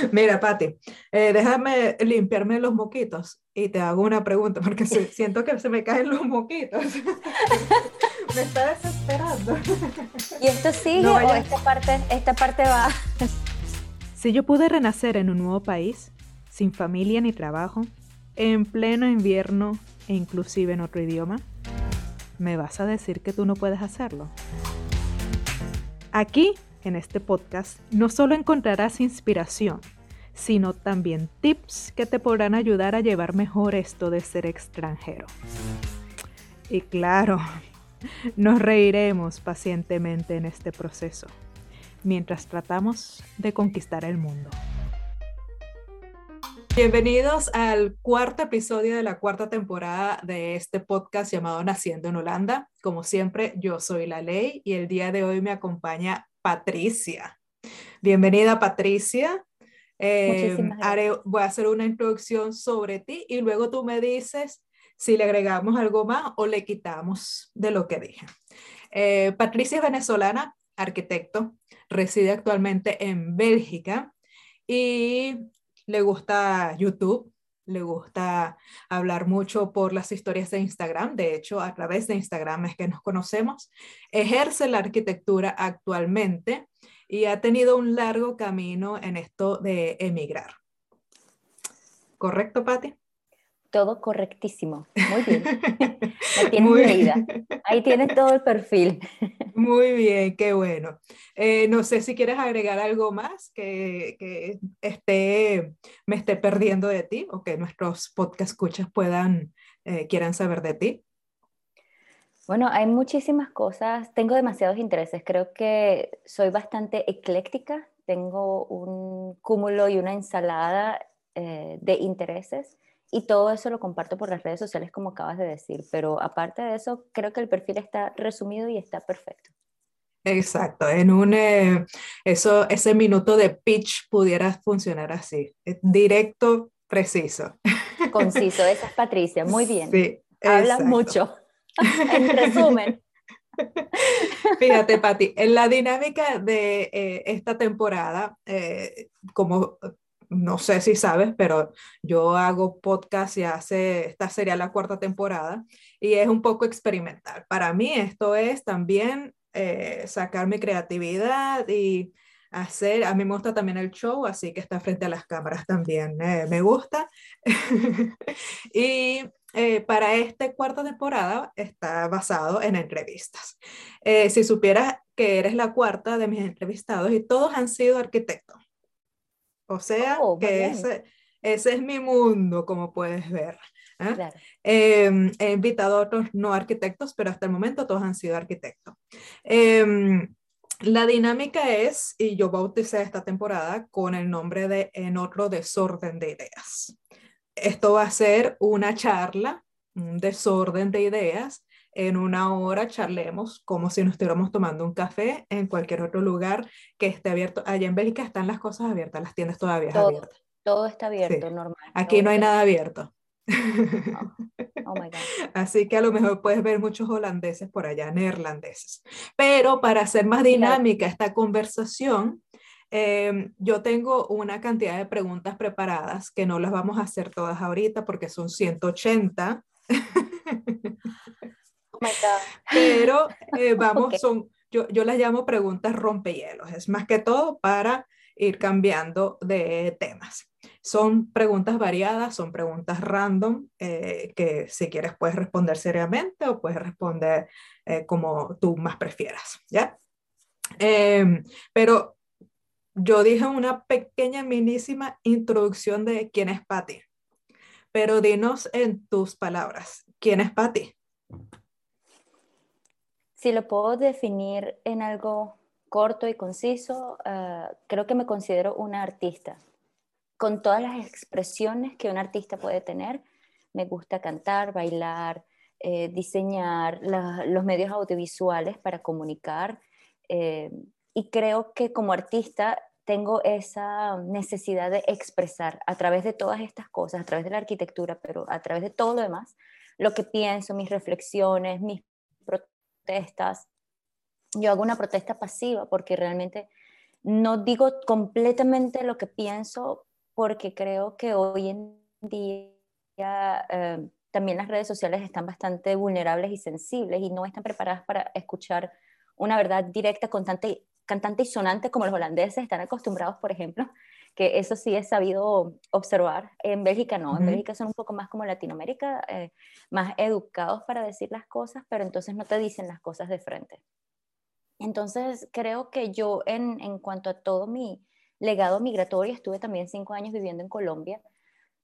Mira, Patti, eh, déjame limpiarme los moquitos y te hago una pregunta porque siento que se me caen los moquitos. me está desesperando. ¿Y esto sigue o esta parte, esta parte va? si yo pude renacer en un nuevo país, sin familia ni trabajo, en pleno invierno e inclusive en otro idioma, ¿me vas a decir que tú no puedes hacerlo? Aquí en este podcast no solo encontrarás inspiración, sino también tips que te podrán ayudar a llevar mejor esto de ser extranjero. Y claro, nos reiremos pacientemente en este proceso, mientras tratamos de conquistar el mundo. Bienvenidos al cuarto episodio de la cuarta temporada de este podcast llamado Naciendo en Holanda. Como siempre, yo soy la ley y el día de hoy me acompaña Patricia. Bienvenida, Patricia. Eh, voy a hacer una introducción sobre ti y luego tú me dices si le agregamos algo más o le quitamos de lo que dije. Eh, Patricia es venezolana, arquitecto, reside actualmente en Bélgica y le gusta YouTube, le gusta hablar mucho por las historias de Instagram. De hecho, a través de Instagram es que nos conocemos. Ejerce la arquitectura actualmente y ha tenido un largo camino en esto de emigrar. ¿Correcto, Patti? Todo correctísimo. Muy bien. La tienes Muy Ahí tienes todo el perfil. Muy bien, qué bueno. Eh, no sé si quieres agregar algo más que, que esté, me esté perdiendo de ti o que nuestros podcast escuchas puedan, eh, quieran saber de ti. Bueno, hay muchísimas cosas, tengo demasiados intereses, creo que soy bastante ecléctica, tengo un cúmulo y una ensalada eh, de intereses y todo eso lo comparto por las redes sociales como acabas de decir, pero aparte de eso, creo que el perfil está resumido y está perfecto. Exacto, en un, eh, eso, ese minuto de pitch pudiera funcionar así, eh, directo, preciso. Conciso, esa es Patricia, muy bien. Sí, Hablas mucho, en resumen. Fíjate, Pati, en la dinámica de eh, esta temporada, como no sé si sabes, pero yo hago podcast y hace, esta sería la cuarta temporada y es un poco experimental. Para mí esto es también eh, sacar mi creatividad y hacer, a mí me gusta también el show, así que está frente a las cámaras también eh, me gusta. y eh, para esta cuarta temporada está basado en entrevistas. si supieras que eres la cuarta de mis entrevistados y todos han sido arquitectos o sea, oh, que ese, ese, es mi mundo, como puedes ver. ¿eh? Em, he invitado a otros no arquitectos, pero hasta el momento todos han sido arquitectos. Em, la dinámica es, y yo bauticé esta temporada con el nombre de En otro desorden de ideas. Esto va a ser una charla, un desorden de ideas en una hora charlemos como si nos estuviéramos tomando un café en cualquier otro lugar que esté abierto. Allá en Bélgica están las cosas abiertas, las tiendas todavía todo, abiertas. Todo está abierto, normal. Aquí no hay nada abierto. Oh. my God. Así que a lo mejor puedes ver muchos holandeses por allá, neerlandeses. Pero para hacer más dinámica esta conversación, em, yo tengo una cantidad de preguntas preparadas que no las vamos a hacer todas ahorita porque son 180. Oh Pero eh, vamos, son, yo, yo las llamo preguntas rompehielos, es más que todo para ir cambiando de temas. Son preguntas variadas, son preguntas random, eh, que si quieres puedes responder seriamente o puedes responder eh, como tú más prefieras, ¿ya? Em, pero yo dije una pequeña, minísima introducción de quién es Patty. Pero dinos en tus palabras, ¿quién es Patty? Si lo puedo definir en algo corto y conciso, eh, creo que me considero una artista. Con todas las expresiones que un artista puede tener, me gusta cantar, bailar, eh, diseñar los medios audiovisuales para comunicar. Eh, y creo que como artista tengo esa necesidad de expresar a través de todas estas cosas, a través de la arquitectura, pero a través de todo lo demás, lo que pienso, mis reflexiones, mis protestas. Yo hago una protesta pasiva porque realmente no digo completamente lo que pienso porque creo que hoy en día eh, también las redes sociales están bastante vulnerables y sensibles y no están preparadas para escuchar una verdad directa, cantante, cantante y sonante como los holandeses están acostumbrados, por ejemplo, que eso sí es sabido observar. En Bélgica no, en Bélgica son un poco más como Latinoamérica, eh, más educados para decir las cosas, pero entonces no te dicen las cosas de frente. Entonces creo que yo en, en cuanto a todo mi legado migratorio, estuve también cinco años viviendo en Colombia.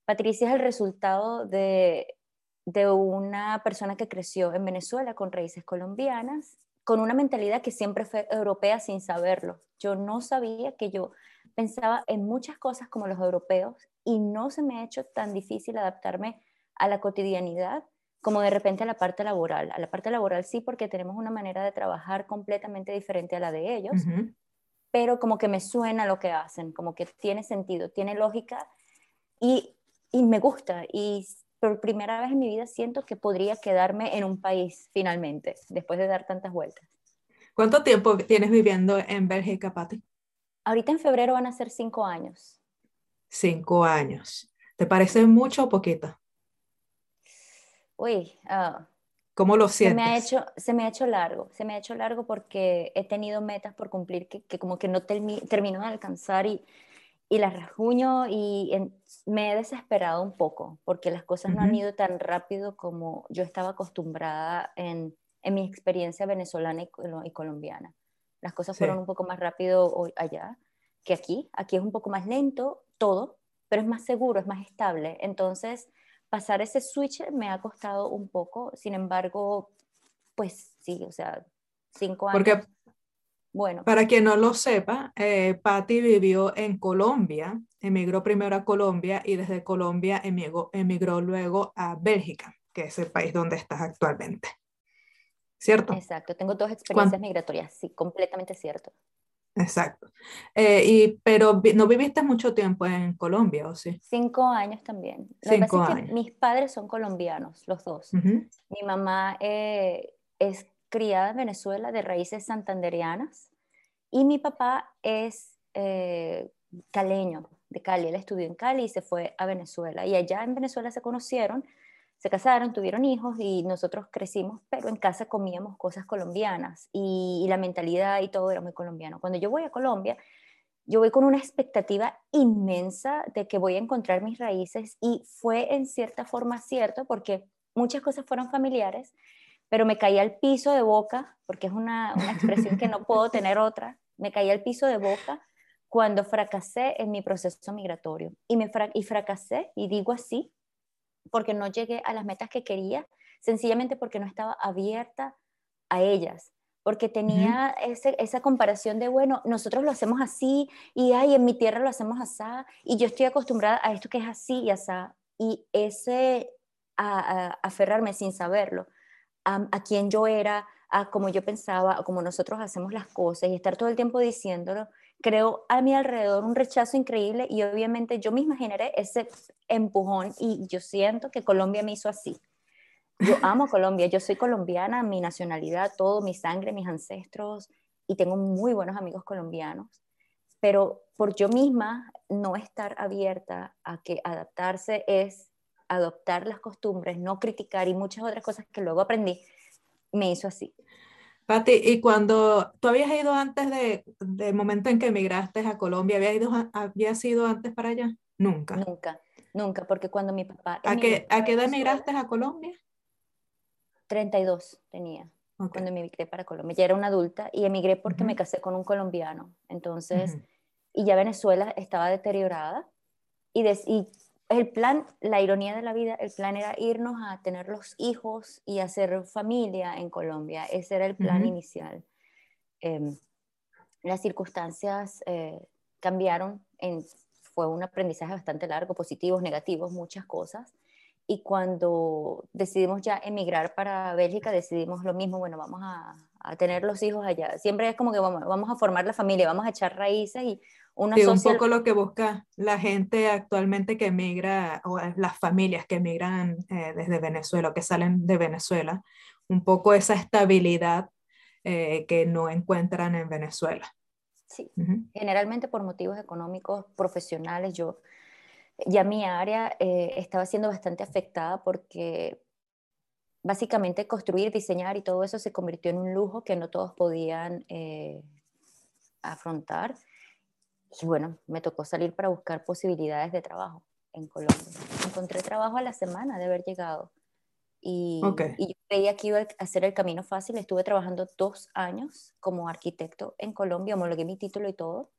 Patricia es el resultado de, de una persona que creció en Venezuela con raíces colombianas, con una mentalidad que siempre fue europea sin saberlo. Yo no sabía que yo pensaba en muchas cosas como los europeos y no se me ha hecho tan difícil adaptarme a la cotidianidad como de repente a la parte laboral. A la parte laboral sí, porque tenemos una manera de trabajar completamente diferente a la de ellos, pero como que me suena lo que hacen, como que tiene sentido, tiene lógica y, y me gusta. Y por primera vez en mi vida siento que podría quedarme en un país finalmente, después de dar tantas vueltas. ¿Cuánto tiempo tienes viviendo en Bélgica, Patti? Ahorita en febrero van a ser cinco años. Cinco años. ¿Te parece mucho o poquito? Uy, uh, ¿cómo lo sientes? Se me, ha hecho, se me ha hecho largo, se me ha hecho largo porque he tenido metas por cumplir que, que como que no termino de alcanzar y, y las rasguño y me he desesperado un poco porque las cosas no han ido tan rápido como yo estaba acostumbrada en, en mi experiencia venezolana y, y colombiana. Las cosas fueron un poco más rápido allá que aquí. Aquí es un poco más lento todo, pero es más seguro, es más estable. Entonces, pasar ese switch me ha costado un poco. Sin embargo, pues sí, o sea, cinco años. Porque, bueno. Para quien no lo sepa, eh, Patty vivió en Colombia, emigró primero a Colombia y desde Colombia emigró, emigró luego a Bélgica, que es el país donde estás actualmente. ¿cierto? Exacto, tengo dos experiencias migratorias, sí, completamente cierto. Exacto. Eh, y, pero no viviste mucho tiempo en Colombia, ¿o sí? Cinco años también. Cinco años. mis padres son colombianos, los dos. Mi mamá eh, es criada en Venezuela de raíces santanderianas y mi papá es eh, caleño, de Cali. Él estudió en Cali y se fue a Venezuela. Y allá en Venezuela se conocieron se casaron, tuvieron hijos y nosotros crecimos, pero en casa comíamos cosas colombianas y, la mentalidad y todo era muy colombiano. Cuando yo voy a Colombia, yo voy con una expectativa inmensa de que voy a encontrar mis raíces y fue en cierta forma cierto porque muchas cosas fueron familiares, pero me caí al piso de boca, porque es una, expresión que no puedo tener otra, me caí al piso de boca cuando fracasé en mi proceso migratorio. Y, me y fracasé, y digo así, porque no llegué a las metas que quería, sencillamente porque no estaba abierta a ellas, porque tenía esa comparación de, bueno, nosotros lo hacemos así y ay, en mi tierra lo hacemos así y yo estoy acostumbrada a esto que es así y así, y ese a, aferrarme sin saberlo a, a quién yo era, a cómo yo pensaba, a cómo nosotros hacemos las cosas y estar todo el tiempo diciéndolo, creo a mi alrededor un rechazo increíble y obviamente yo misma generé ese empujón y yo siento que Colombia me hizo así. Yo amo Colombia, yo soy colombiana, mi nacionalidad, todo, mi sangre, mis ancestros y tengo muy buenos amigos colombianos, pero por yo misma no estar abierta a que adaptarse es adoptar las costumbres, no criticar y muchas otras cosas que luego aprendí, me hizo así. Pati, y cuando tú habías ido antes de, del momento en que emigraste a Colombia, ¿habías ido, habías ido antes para allá? Nunca. Nunca, nunca, porque cuando mi papá... ¿A qué, ¿a qué edad emigraste a Colombia? 32 tenía cuando emigré para Colombia. Ya era una adulta y emigré porque me casé con un colombiano. Entonces, y ya Venezuela estaba deteriorada y, y el plan, la ironía de la vida, el plan era irnos a tener los hijos y hacer familia en Colombia. Ese era el plan inicial. Em, las circunstancias eh, cambiaron, en, fue un aprendizaje bastante largo, positivos, negativos, muchas cosas. Y cuando decidimos ya emigrar para Bélgica, decidimos lo mismo, bueno, vamos a, a tener los hijos allá. Siempre es como que vamos, vamos, a formar la familia, vamos a echar raíces y sí, un poco lo que busca la gente actualmente que emigra, o las familias que emigran eh, desde Venezuela o que salen de Venezuela, un poco esa estabilidad eh, que no encuentran en Venezuela. Sí, generalmente por motivos económicos, profesionales, yo ya mi área eh, estaba siendo bastante afectada porque básicamente construir, diseñar y todo eso se convirtió en un lujo que no todos podían eh, afrontar. Y bueno, me tocó salir para buscar posibilidades de trabajo en Colombia. Encontré trabajo a la semana de haber llegado. Y, y, yo creía que iba a hacer el camino fácil. Estuve trabajando dos años como arquitecto en Colombia, homologué mi título y todo.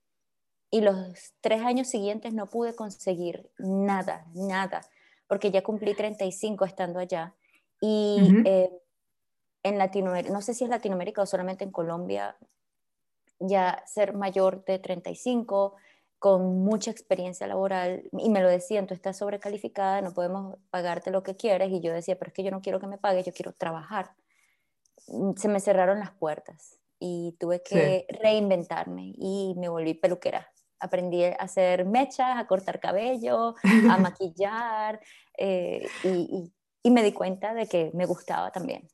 Y los tres años siguientes no pude conseguir nada, nada, porque ya cumplí 35 estando allá. Y eh, en Latinoamérica, no sé si es Latinoamérica o solamente en Colombia, ya ser mayor de 35, con mucha experiencia laboral, y me lo decían, tú estás sobrecalificada, no podemos pagarte lo que quieres, y yo decía, pero es que yo no quiero que me pagues, yo quiero trabajar. Mm, se me cerraron las puertas y tuve que reinventarme y me volví peluquera aprendí a hacer mechas, a cortar cabello, a maquillar eh, y, y, me di cuenta de que me gustaba también.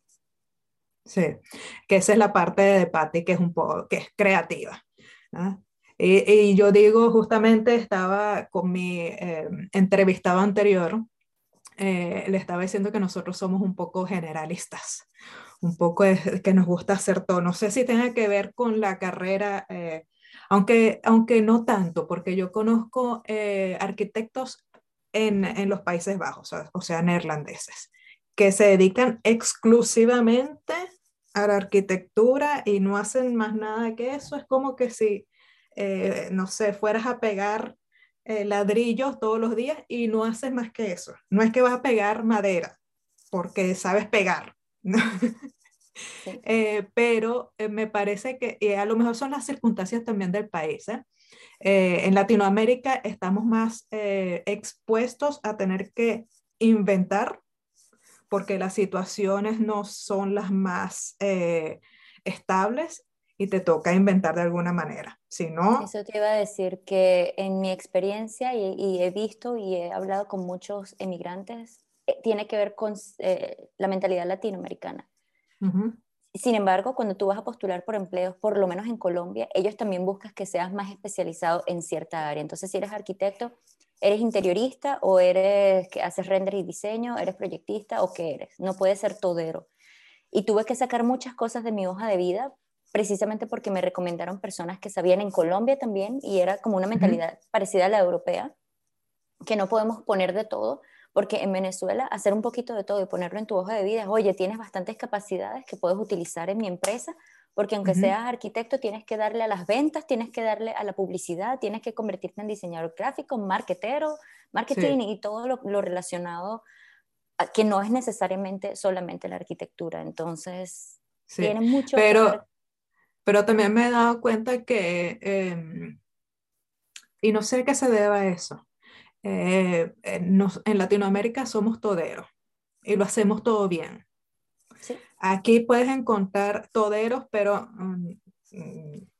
Sí, que esa es la parte de Patty que es un poco, que es creativa. Y, y, yo digo, justamente estaba con mi eh, entrevistado anterior, eh, le estaba diciendo que nosotros somos un poco generalistas, un poco que nos gusta hacer todo. No sé si tenga que ver con la carrera aunque, aunque no tanto, porque yo conozco eh, arquitectos en, en, los Países Bajos, o sea, neerlandeses, que se dedican exclusivamente a la arquitectura y no hacen más nada que eso. Es como que si, eh, no sé, fueras a pegar eh, ladrillos todos los días y no haces más que eso. No es que vas a pegar madera, porque sabes pegar. Eh, pero eh, me parece que a lo mejor son las circunstancias también del país. ¿eh? en Latinoamérica estamos más expuestos a tener que inventar porque las situaciones no son las más estables y te toca inventar de alguna manera. Si no... Eso te iba a decir que en mi experiencia y, he visto y he hablado con muchos emigrantes, tiene que ver con la mentalidad latinoamericana. Sin embargo, cuando tú vas a postular por empleos, por lo menos en Colombia, ellos también buscan que seas más especializado en cierta área. Entonces, si eres arquitecto, ¿eres interiorista o eres que haces render y diseño? ¿Eres proyectista o qué eres? No puedes ser todero. Y tuve que sacar muchas cosas de mi hoja de vida precisamente porque me recomendaron personas que sabían en Colombia también y era como una mentalidad parecida a la europea, que no podemos poner de todo, porque en Venezuela hacer un poquito de todo y ponerlo en tu hoja de vida es, oye, tienes bastantes capacidades que puedes utilizar en mi empresa, porque aunque seas arquitecto, tienes que darle a las ventas, tienes que darle a la publicidad, tienes que convertirte en diseñador gráfico, marketero, marketing y todo lo, relacionado, que no es necesariamente solamente la arquitectura. Entonces, tiene mucho pero, Pero también me he dado cuenta que, em, y no sé qué se deba a eso, eh, en Latinoamérica somos toderos y lo hacemos todo bien. Aquí puedes encontrar toderos, pero mm,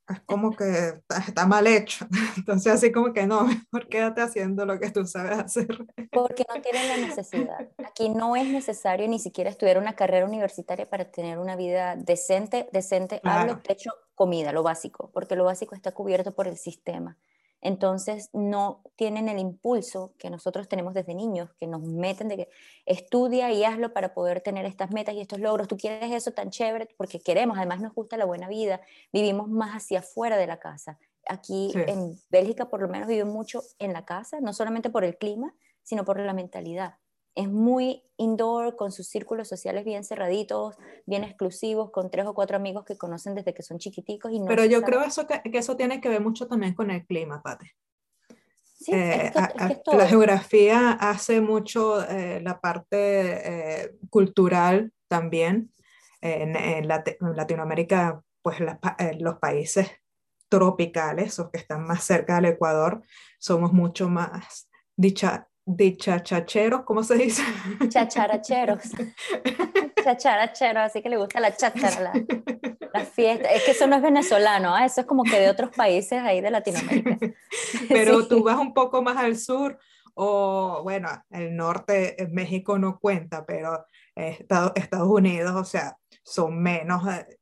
es como que está, mal hecho. Entonces, así como que no, mejor quédate haciendo lo que tú sabes hacer. Porque no tienen la necesidad. Aquí no es necesario ni siquiera estudiar una carrera universitaria para tener una vida decente, decente, hablo, techo, comida, lo básico, porque lo básico está cubierto por el sistema entonces no tienen el impulso que nosotros tenemos desde niños, que nos meten de que estudia y hazlo para poder tener estas metas y estos logros. Tú quieres eso tan chévere porque queremos, además nos gusta la buena vida, vivimos más hacia afuera de la casa. Aquí en Bélgica por lo menos viven mucho en la casa, no solamente por el clima, sino por la mentalidad es muy indoor, con sus círculos sociales bien cerraditos, bien exclusivos, con tres o cuatro amigos que conocen desde que son chiquiticos. Y Pero yo creo eso que, que, eso tiene que ver mucho también con el clima, Pate. Sí, es eh, la geografía hace mucho eh, la parte eh, cultural también. En, en, Latinoamérica, pues los países tropicales, o que están más cerca del Ecuador, somos mucho más dicha, de chachacheros, ¿cómo se dice? Chacharacheros. Chacharacheros, así que le gusta la chachara, la, fiesta. Es que eso no es venezolano, ¿eh? eso es como que de otros países ahí de Latinoamérica. Pero tú vas un poco más al sur, o bueno, el norte, México no cuenta, pero Estados, Estados Unidos, o sea, son menos, eh,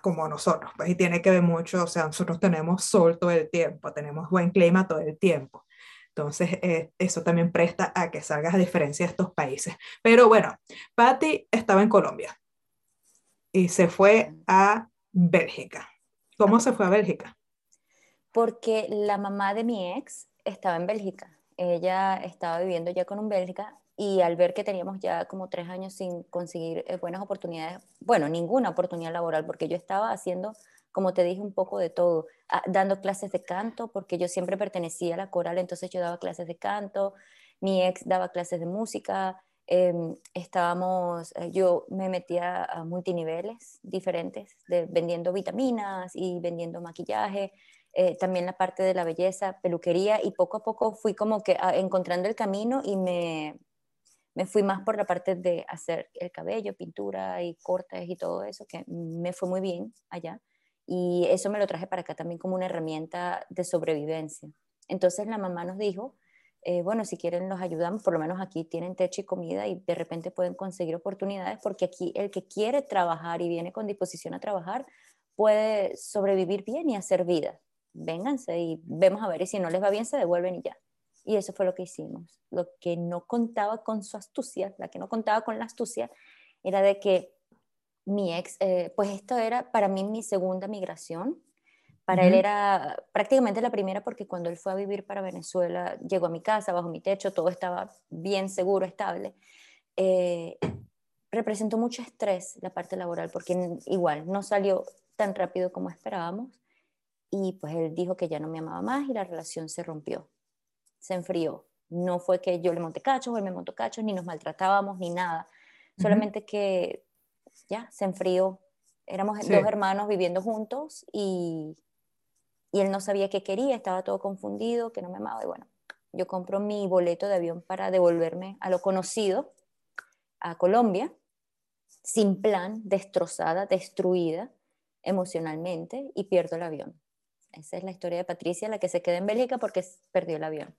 como nosotros, pues, y tiene que ver mucho, o sea, nosotros tenemos sol todo el tiempo, tenemos buen clima todo el tiempo. Entonces, eh, eso también presta a que salgas a diferencia de estos países. Pero bueno, Patty estaba en Colombia y se fue a Bélgica. ¿Cómo se fue a Bélgica? Porque la mamá de mi ex estaba en Bélgica. Ella estaba viviendo ya con un Bélgica y al ver que teníamos ya como tres años sin conseguir eh, buenas oportunidades, bueno, ninguna oportunidad laboral, porque yo estaba haciendo como te dije, un poco de todo, ah, dando clases de canto, porque yo siempre pertenecía a la coral, entonces yo daba clases de canto, mi ex daba clases de música, em, estábamos, eh, yo me metía a multiniveles diferentes, de, vendiendo vitaminas y vendiendo maquillaje, eh, también la parte de la belleza, peluquería, y poco a poco fui como que ah, encontrando el camino y me, me fui más por la parte de hacer el cabello, pintura y cortes y todo eso, que me fue muy bien allá. Y eso me lo traje para acá también como una herramienta de sobrevivencia. Entonces la mamá nos dijo, eh, bueno, si quieren los ayudamos, por lo menos aquí tienen techo y comida y de repente pueden conseguir oportunidades porque aquí el que quiere trabajar y viene con disposición a trabajar puede sobrevivir bien y hacer vida. Vénganse y vemos a ver y si no les va bien se devuelven y ya. Y eso fue lo que hicimos. Lo que no contaba con su astucia, la que no contaba con la astucia, era de que mi ex, eh, pues esto era para mí mi segunda migración. Para él era prácticamente la primera porque cuando él fue a vivir para Venezuela, llegó a mi casa, bajo mi techo, todo estaba bien seguro, estable. Eh, representó mucho estrés la parte laboral porque igual no salió tan rápido como esperábamos y pues él dijo que ya no me amaba más y la relación se rompió, se enfrió. No fue que yo le monté cachos o él me montó cachos, ni nos maltratábamos, ni nada. Solamente que ya, se enfrió. Éramos dos hermanos viviendo juntos y, y él no sabía qué quería, estaba todo confundido, que no me amaba. Y bueno, yo compro mi boleto de avión para devolverme a lo conocido, a Colombia, sin plan, destrozada, destruida emocionalmente y pierdo el avión. Esa es la historia de Patricia, la que se queda en Bélgica porque perdió el avión.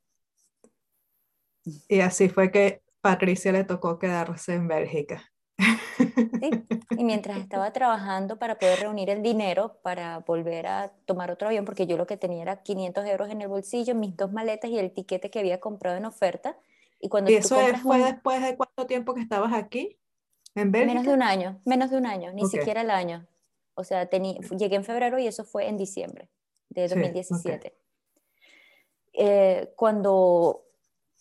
Y así fue que Patricia le tocó quedarse en Bélgica. Y mientras estaba trabajando para poder reunir el dinero para volver a tomar otro avión, porque yo lo que tenía era 500 euros en el bolsillo, mis dos maletas y el tiquete que había comprado en oferta. Y, cuando eso fue después de cuánto tiempo que estabas aquí? ¿En Bélgica? Menos de un año, menos de un año, ni siquiera el año. O sea, llegué en febrero y eso fue en diciembre de 2017. Eh, cuando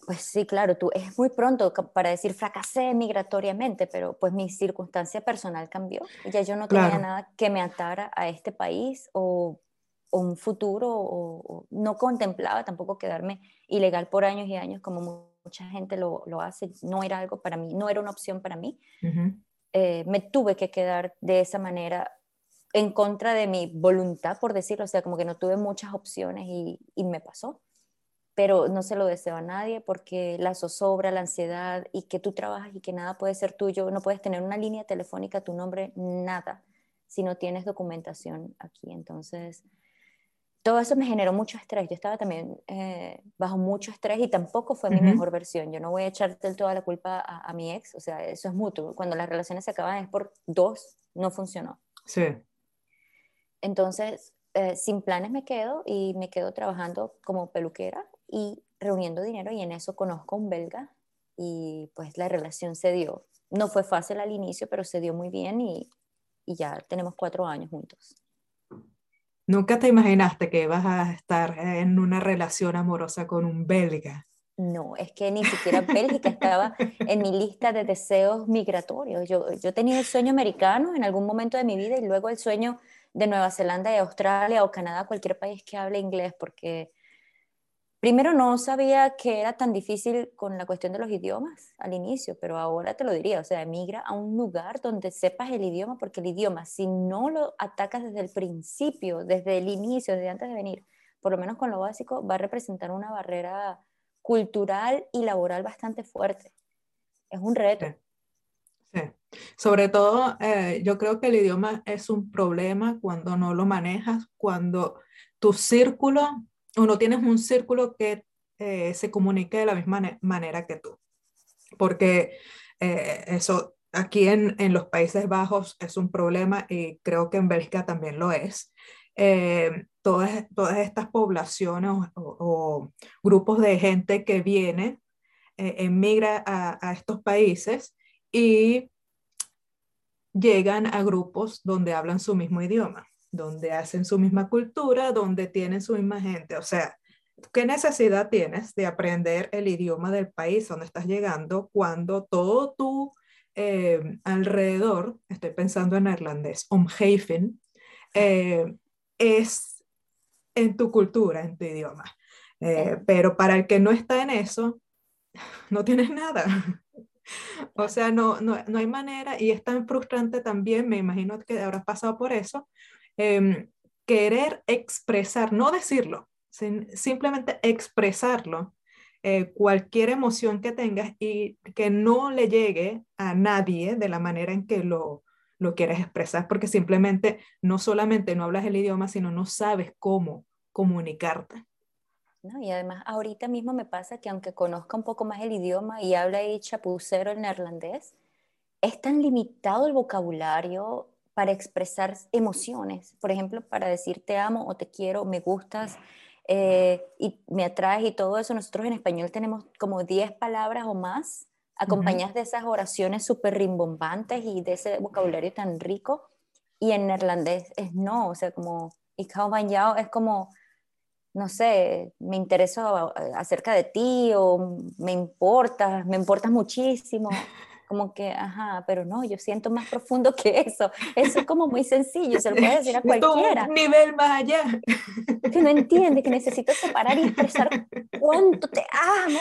pues sí, claro, tú es muy pronto para decir fracasé migratoriamente, pero pues mi circunstancia personal cambió. Ya yo no tenía nada que me atara a este país o, un futuro, o, no contemplaba tampoco quedarme ilegal por años y años como mucha gente lo, lo hace. No era algo para mí, no era una opción para mí. Eh, me tuve que quedar de esa manera en contra de mi voluntad, por decirlo, o sea, como que no tuve muchas opciones y, y me pasó pero no se lo deseo a nadie porque la zozobra, la ansiedad y que tú trabajas y que nada puede ser tuyo, no puedes tener una línea telefónica, tu nombre, nada, si no tienes documentación aquí. Entonces, todo eso me generó mucho estrés. Yo estaba también eh, bajo mucho estrés y tampoco fue mi mejor versión. Yo no voy a echarte toda la culpa a, mi ex, o sea, eso es mutuo. Cuando las relaciones se acaban es por dos, no funcionó. Sí. Entonces, eh, sin planes me quedo y me quedo trabajando como peluquera y reuniendo dinero y en eso conozco a un belga y pues la relación se dio. No fue fácil al inicio, pero se dio muy bien y, y ya tenemos cuatro años juntos. ¿Nunca te imaginaste que ibas a estar en una relación amorosa con un belga? No, es que ni siquiera Bélgica estaba en mi lista de deseos migratorios. Yo, yo tenía el sueño americano en algún momento de mi vida y luego el sueño de Nueva Zelanda y Australia o Canadá, cualquier país que hable inglés, porque Primero no sabía que era tan difícil con la cuestión de los idiomas al inicio, pero ahora te lo diría, o sea, emigra a un lugar donde sepas el idioma, porque el idioma, si no lo atacas desde el principio, desde el inicio, desde antes de venir, por lo menos con lo básico, va a representar una barrera cultural y laboral bastante fuerte. Es un reto. Sí. Sobre todo, eh, yo creo que el idioma es un problema cuando no lo manejas, cuando tu círculo o no tienes un círculo que eh, se comunique de la misma manera que tú. Porque eh, eso aquí en, en, los Países Bajos es un problema y creo que en Bélgica también lo es. Eh, todas, todas estas poblaciones o, grupos de gente que viene, eh, emigra a, a estos países y llegan a grupos donde hablan su mismo idioma, donde hacen su misma cultura, donde tienen su misma gente. O sea, ¿qué necesidad tienes de aprender el idioma del país donde estás llegando cuando todo tu eh, alrededor, estoy pensando en neerlandés, omgeven, eh, es en tu cultura, en tu idioma. Eh, pero para el que no está en eso, no tienes nada. O sea, no, no, no, hay manera, y es tan frustrante también, me imagino que habrás pasado por eso, em, querer expresar, no decirlo, simplemente expresarlo, eh, cualquier emoción que tengas y que no le llegue a nadie de la manera en que lo, lo quieres expresar, porque simplemente no solamente no hablas el idioma, sino no sabes cómo comunicarte. ¿no? Y además ahorita mismo me pasa que aunque conozca un poco más el idioma y habla ahí chapucero el neerlandés, es tan limitado el vocabulario para expresar emociones. Por ejemplo, para decir te amo o te quiero, me gustas eh, y me atraes y todo eso. Nosotros en español tenemos como 10 palabras o más acompañadas de esas oraciones súper rimbombantes y de ese vocabulario tan rico. Y en neerlandés es no, o sea, como ik hou van jou es como no sé, me intereso acerca de ti o me importas, me importas muchísimo. Como que, ajá, pero no, yo siento más profundo que eso. Eso es como muy sencillo, se lo puede decir a cualquiera. Un nivel más allá. Que no entiende, que necesito separar y expresar cuánto te amo.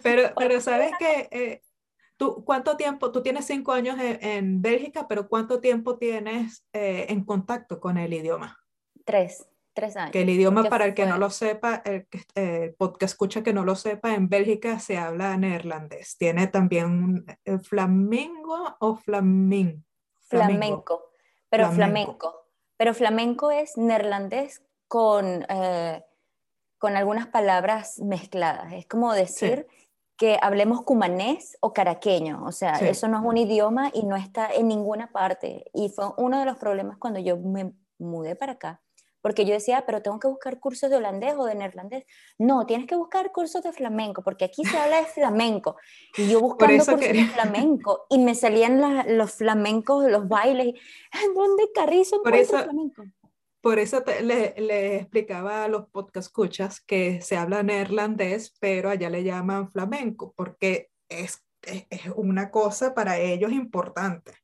Pero, pero sabes que, eh, tú, ¿cuánto tiempo, tú tienes cinco años en, Bélgica, pero ¿cuánto tiempo tienes eh, en contacto con el idioma? Tres. Tres años. Que el idioma, para el que no lo sepa, el, el podcast escucha que no lo sepa, en Bélgica se habla neerlandés. Tiene también un flamenco o flamin, flamenco. pero flamenco. Pero flamenco es neerlandés con, eh, con algunas palabras mezcladas. Es como decir que hablemos cumanés o caraqueño. O sea, eso no es un idioma y no está en ninguna parte. Y fue uno de los problemas cuando yo me mudé para acá porque yo decía, pero tengo que buscar cursos de holandés o de neerlandés. No, tienes que buscar cursos de flamenco, porque aquí se habla de flamenco. Y yo buscando cursos de flamenco, y me salían los flamencos, los bailes. ¿Dónde Carrizo por eso, flamenco? Por eso le, le, explicaba a los podcast escuchas que se habla neerlandés, pero allá le llaman flamenco, porque es, es, es una cosa para ellos importante.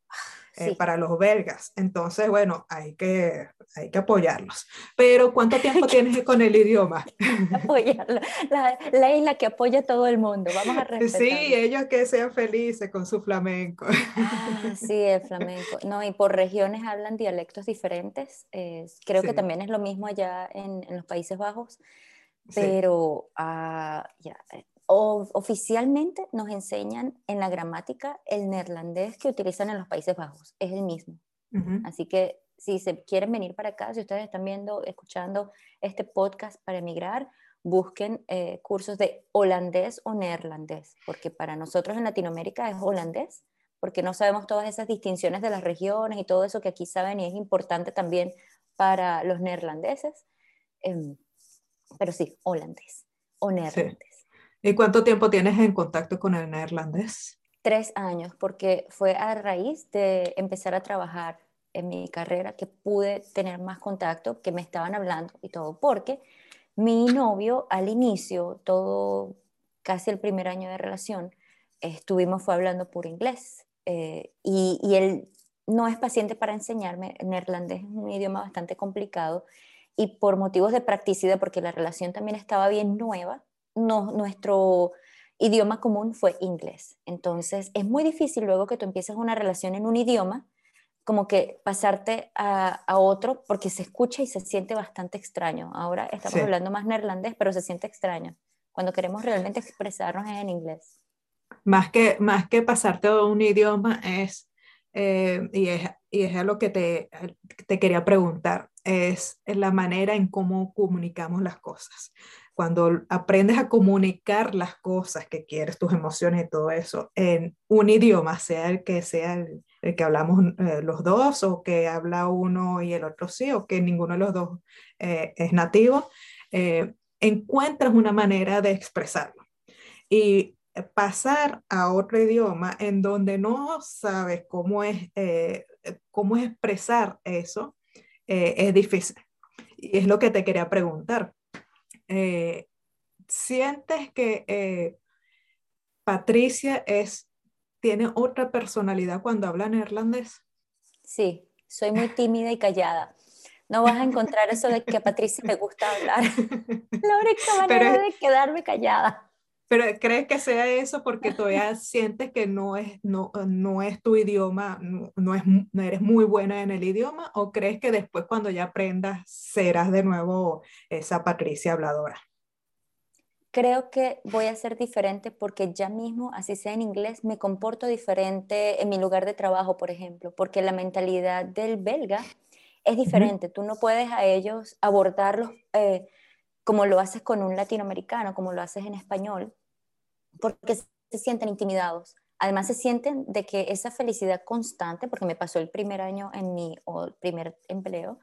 Eh, para los belgas. Entonces, bueno, hay que, hay que apoyarlos. Pero, ¿cuánto tiempo tienes con el idioma? Apoyarlo. La, la, isla que apoya a todo el mundo. Vamos a respetar. Sí, ellos que sean felices con su flamenco. Ah, sí, el flamenco. No, y por regiones hablan dialectos diferentes. creo que también es lo mismo allá en, en los Países Bajos. Pero uh, ya, oficialmente nos enseñan en la gramática el neerlandés que utilizan en los Países Bajos, es el mismo. Así que si se quieren venir para acá, si ustedes están viendo, escuchando este podcast para emigrar, busquen eh, cursos de holandés o neerlandés, porque para nosotros en Latinoamérica es holandés, porque no sabemos todas esas distinciones de las regiones y todo eso que aquí saben y es importante también para los neerlandeses. Em, pero sí, holandés o neerlandés. ¿Y cuánto tiempo tienes en contacto con el neerlandés? Tres años, porque fue a raíz de empezar a trabajar en mi carrera que pude tener más contacto, que me estaban hablando y todo, porque mi novio al inicio, todo casi el primer año de relación, estuvimos fue hablando por inglés eh, y, y, él no es paciente para enseñarme, neerlandés es un idioma bastante complicado y por motivos de practicidad, porque la relación también estaba bien nueva, no, nuestro idioma común fue inglés. Entonces, es muy difícil luego que tú empieces una relación en un idioma, como que pasarte a, otro porque se escucha y se siente bastante extraño. Ahora estamos hablando más neerlandés, pero se siente extraño. Cuando queremos realmente expresarnos en inglés. Más que, más que pasarte a un idioma es, eh, y es y es lo que te, te quería preguntar, es la manera en cómo comunicamos las cosas. Cuando aprendes a comunicar las cosas que quieres, tus emociones y todo eso, en un idioma, sea el que sea el, que hablamos eh, los dos, o que habla uno y el otro sí, o que ninguno de los dos eh, es nativo, eh, encuentras una manera de expresarlo. Y pasar a otro idioma en donde no sabes cómo es, cómo expresar eso, es difícil. Y es lo que te quería preguntar. ¿Sientes que Patricia es, tiene otra personalidad cuando habla neerlandés? Sí, soy muy tímida y callada no vas a encontrar eso de que a Patricia me gusta hablar. La única manera de quedarme callada. Pero ¿crees que sea eso porque todavía sientes que no es, no, no es tu idioma, no, es, no eres muy buena en el idioma? ¿O crees que después cuando ya aprendas serás de nuevo esa Patricia habladora? Creo que voy a ser diferente porque ya mismo, así sea en inglés, me comporto diferente en mi lugar de trabajo, por ejemplo, porque la mentalidad del belga es diferente. Tú no puedes a ellos abordarlos eh, como lo haces con un latinoamericano, como lo haces en español, porque se sienten intimidados. Además se sienten de que esa felicidad constante, porque me pasó el primer año en mi o primer empleo,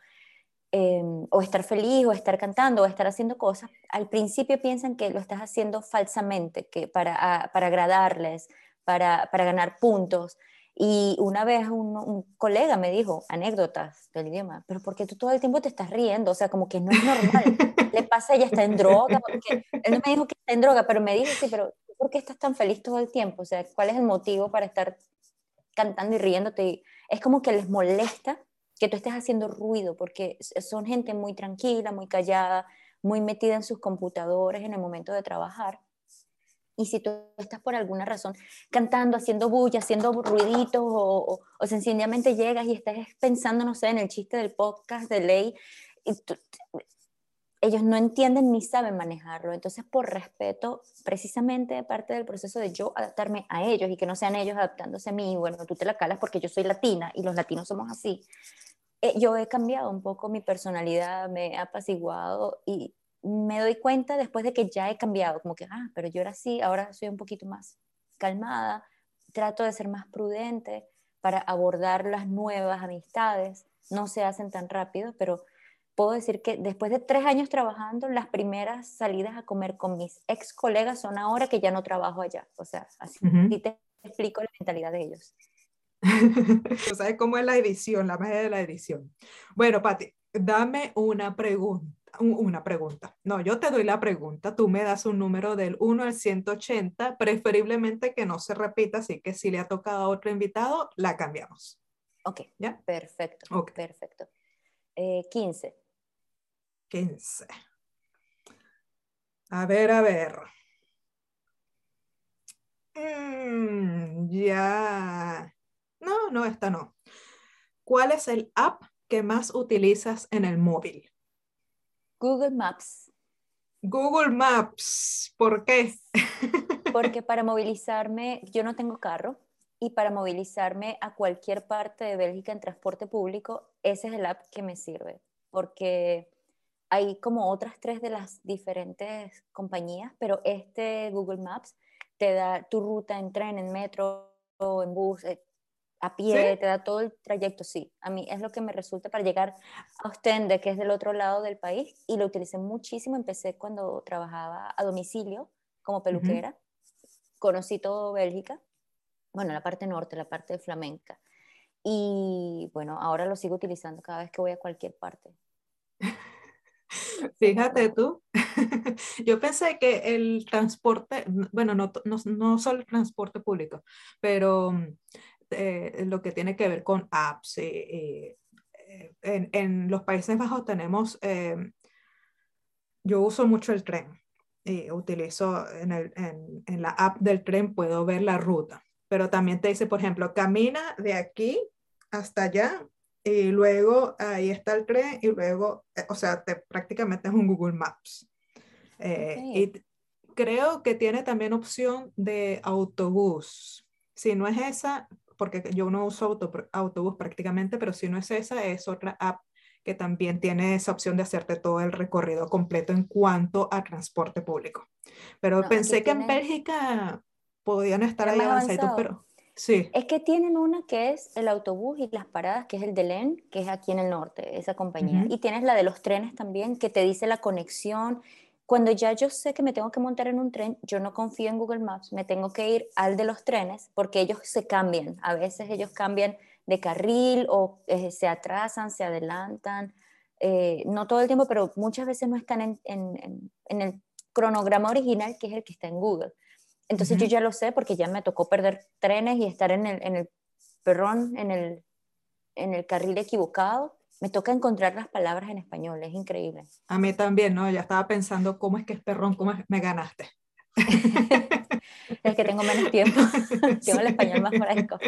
em, o estar feliz, o estar cantando, o estar haciendo cosas, al principio piensan que lo estás haciendo falsamente, que para, para agradarles, para, para ganar puntos. Y una vez un, colega me dijo anécdotas del idioma, pero porque tú todo el tiempo te estás riendo, o sea, como que no es normal. Le pasa, ella está en droga, porque él no me dijo que está en droga, pero me dijo, sí, pero ¿por qué estás tan feliz todo el tiempo? O sea, ¿cuál es el motivo para estar cantando y riéndote? Es como que les molesta que tú estés haciendo ruido, porque son gente muy tranquila, muy callada, muy metida en sus computadores en el momento de trabajar. Y si tú estás por alguna razón cantando, haciendo bulla, haciendo ruiditos o, o, sencillamente llegas y estás pensando, no sé, en el chiste del podcast de ley, ellos no entienden ni saben manejarlo. Entonces, por respeto, precisamente parte del proceso de yo adaptarme a ellos y que no sean ellos adaptándose a mí, bueno, tú te la calas porque yo soy latina y los latinos somos así. Eh, yo he cambiado un poco mi personalidad, me he apaciguado y, me doy cuenta después de que ya he cambiado, como que, ah, pero yo era así, ahora soy un poquito más calmada, trato de ser más prudente para abordar las nuevas amistades, no se hacen tan rápido, pero puedo decir que después de tres años trabajando, las primeras salidas a comer con mis ex colegas son ahora que ya no trabajo allá, o sea, así te explico la mentalidad de ellos. ¿Sabes cómo es la edición, la magia de la edición? Bueno, Pati, dame una pregunta una pregunta. No, yo te doy la pregunta, tú me das un número del 1 al 180, preferiblemente que no se repita, así que si le ha tocado a otro invitado, la cambiamos. Ok, ¿ya? Perfecto, perfecto. 15. Eh, 15. A ver, a ver. Mm, ya. No, no, esta no. ¿Cuál es el app que más utilizas en el móvil? Google Maps. Google Maps, ¿por qué? Porque para movilizarme, yo no tengo carro, y para movilizarme a cualquier parte de Bélgica en transporte público, ese es el app que me sirve, porque hay como otras tres de las diferentes compañías, pero este Google Maps te da tu ruta en tren, en metro, en bus, eh, a pie, te da todo el trayecto, sí. A mí es lo que me resulta para llegar a Ostende, que es del otro lado del país, y lo utilicé muchísimo. Empecé cuando trabajaba a domicilio como peluquera. Conocí todo Bélgica, bueno, la parte norte, la parte flamenca. Y bueno, ahora lo sigo utilizando cada vez que voy a cualquier parte. Fíjate tú, yo pensé que el transporte, bueno, no, no, no solo el transporte público, pero eh, lo que tiene que ver con apps. Eh, eh, en, en, los Países Bajos tenemos, yo uso mucho el tren utilizo en, el, en, en, la app del tren, puedo ver la ruta, pero también te dice, por ejemplo, camina de aquí hasta allá y luego ahí está el tren y luego, o sea, te, prácticamente es un Google Maps. Y creo que tiene también opción de autobús. Si no es esa, porque yo no uso autobús prácticamente, pero si no es esa, es otra app que también tiene esa opción de hacerte todo el recorrido completo en cuanto a transporte público. Pero pensé que en Bélgica podían estar ahí avanzados, pero sí. Es que tienen una que es el autobús y las paradas, que es el de LEN, que es aquí en el norte, esa compañía. Y tienes la de los trenes también, que te dice la conexión cuando ya yo sé que me tengo que montar en un tren, yo no confío en Google Maps, me tengo que ir al de los trenes porque ellos se cambian. A veces ellos cambian de carril o eh, se atrasan, se adelantan. Eh, no todo el tiempo, pero muchas veces no están en, en, en, el cronograma original, que es el que está en Google. Entonces yo ya lo sé porque ya me tocó perder trenes y estar en el, en el perrón, en el, en el carril equivocado me toca encontrar las palabras en español, es increíble. A mí también, ¿no? Ya estaba pensando cómo es que es perrón, cómo es, me ganaste. es que tengo menos tiempo, tengo el español más fresco.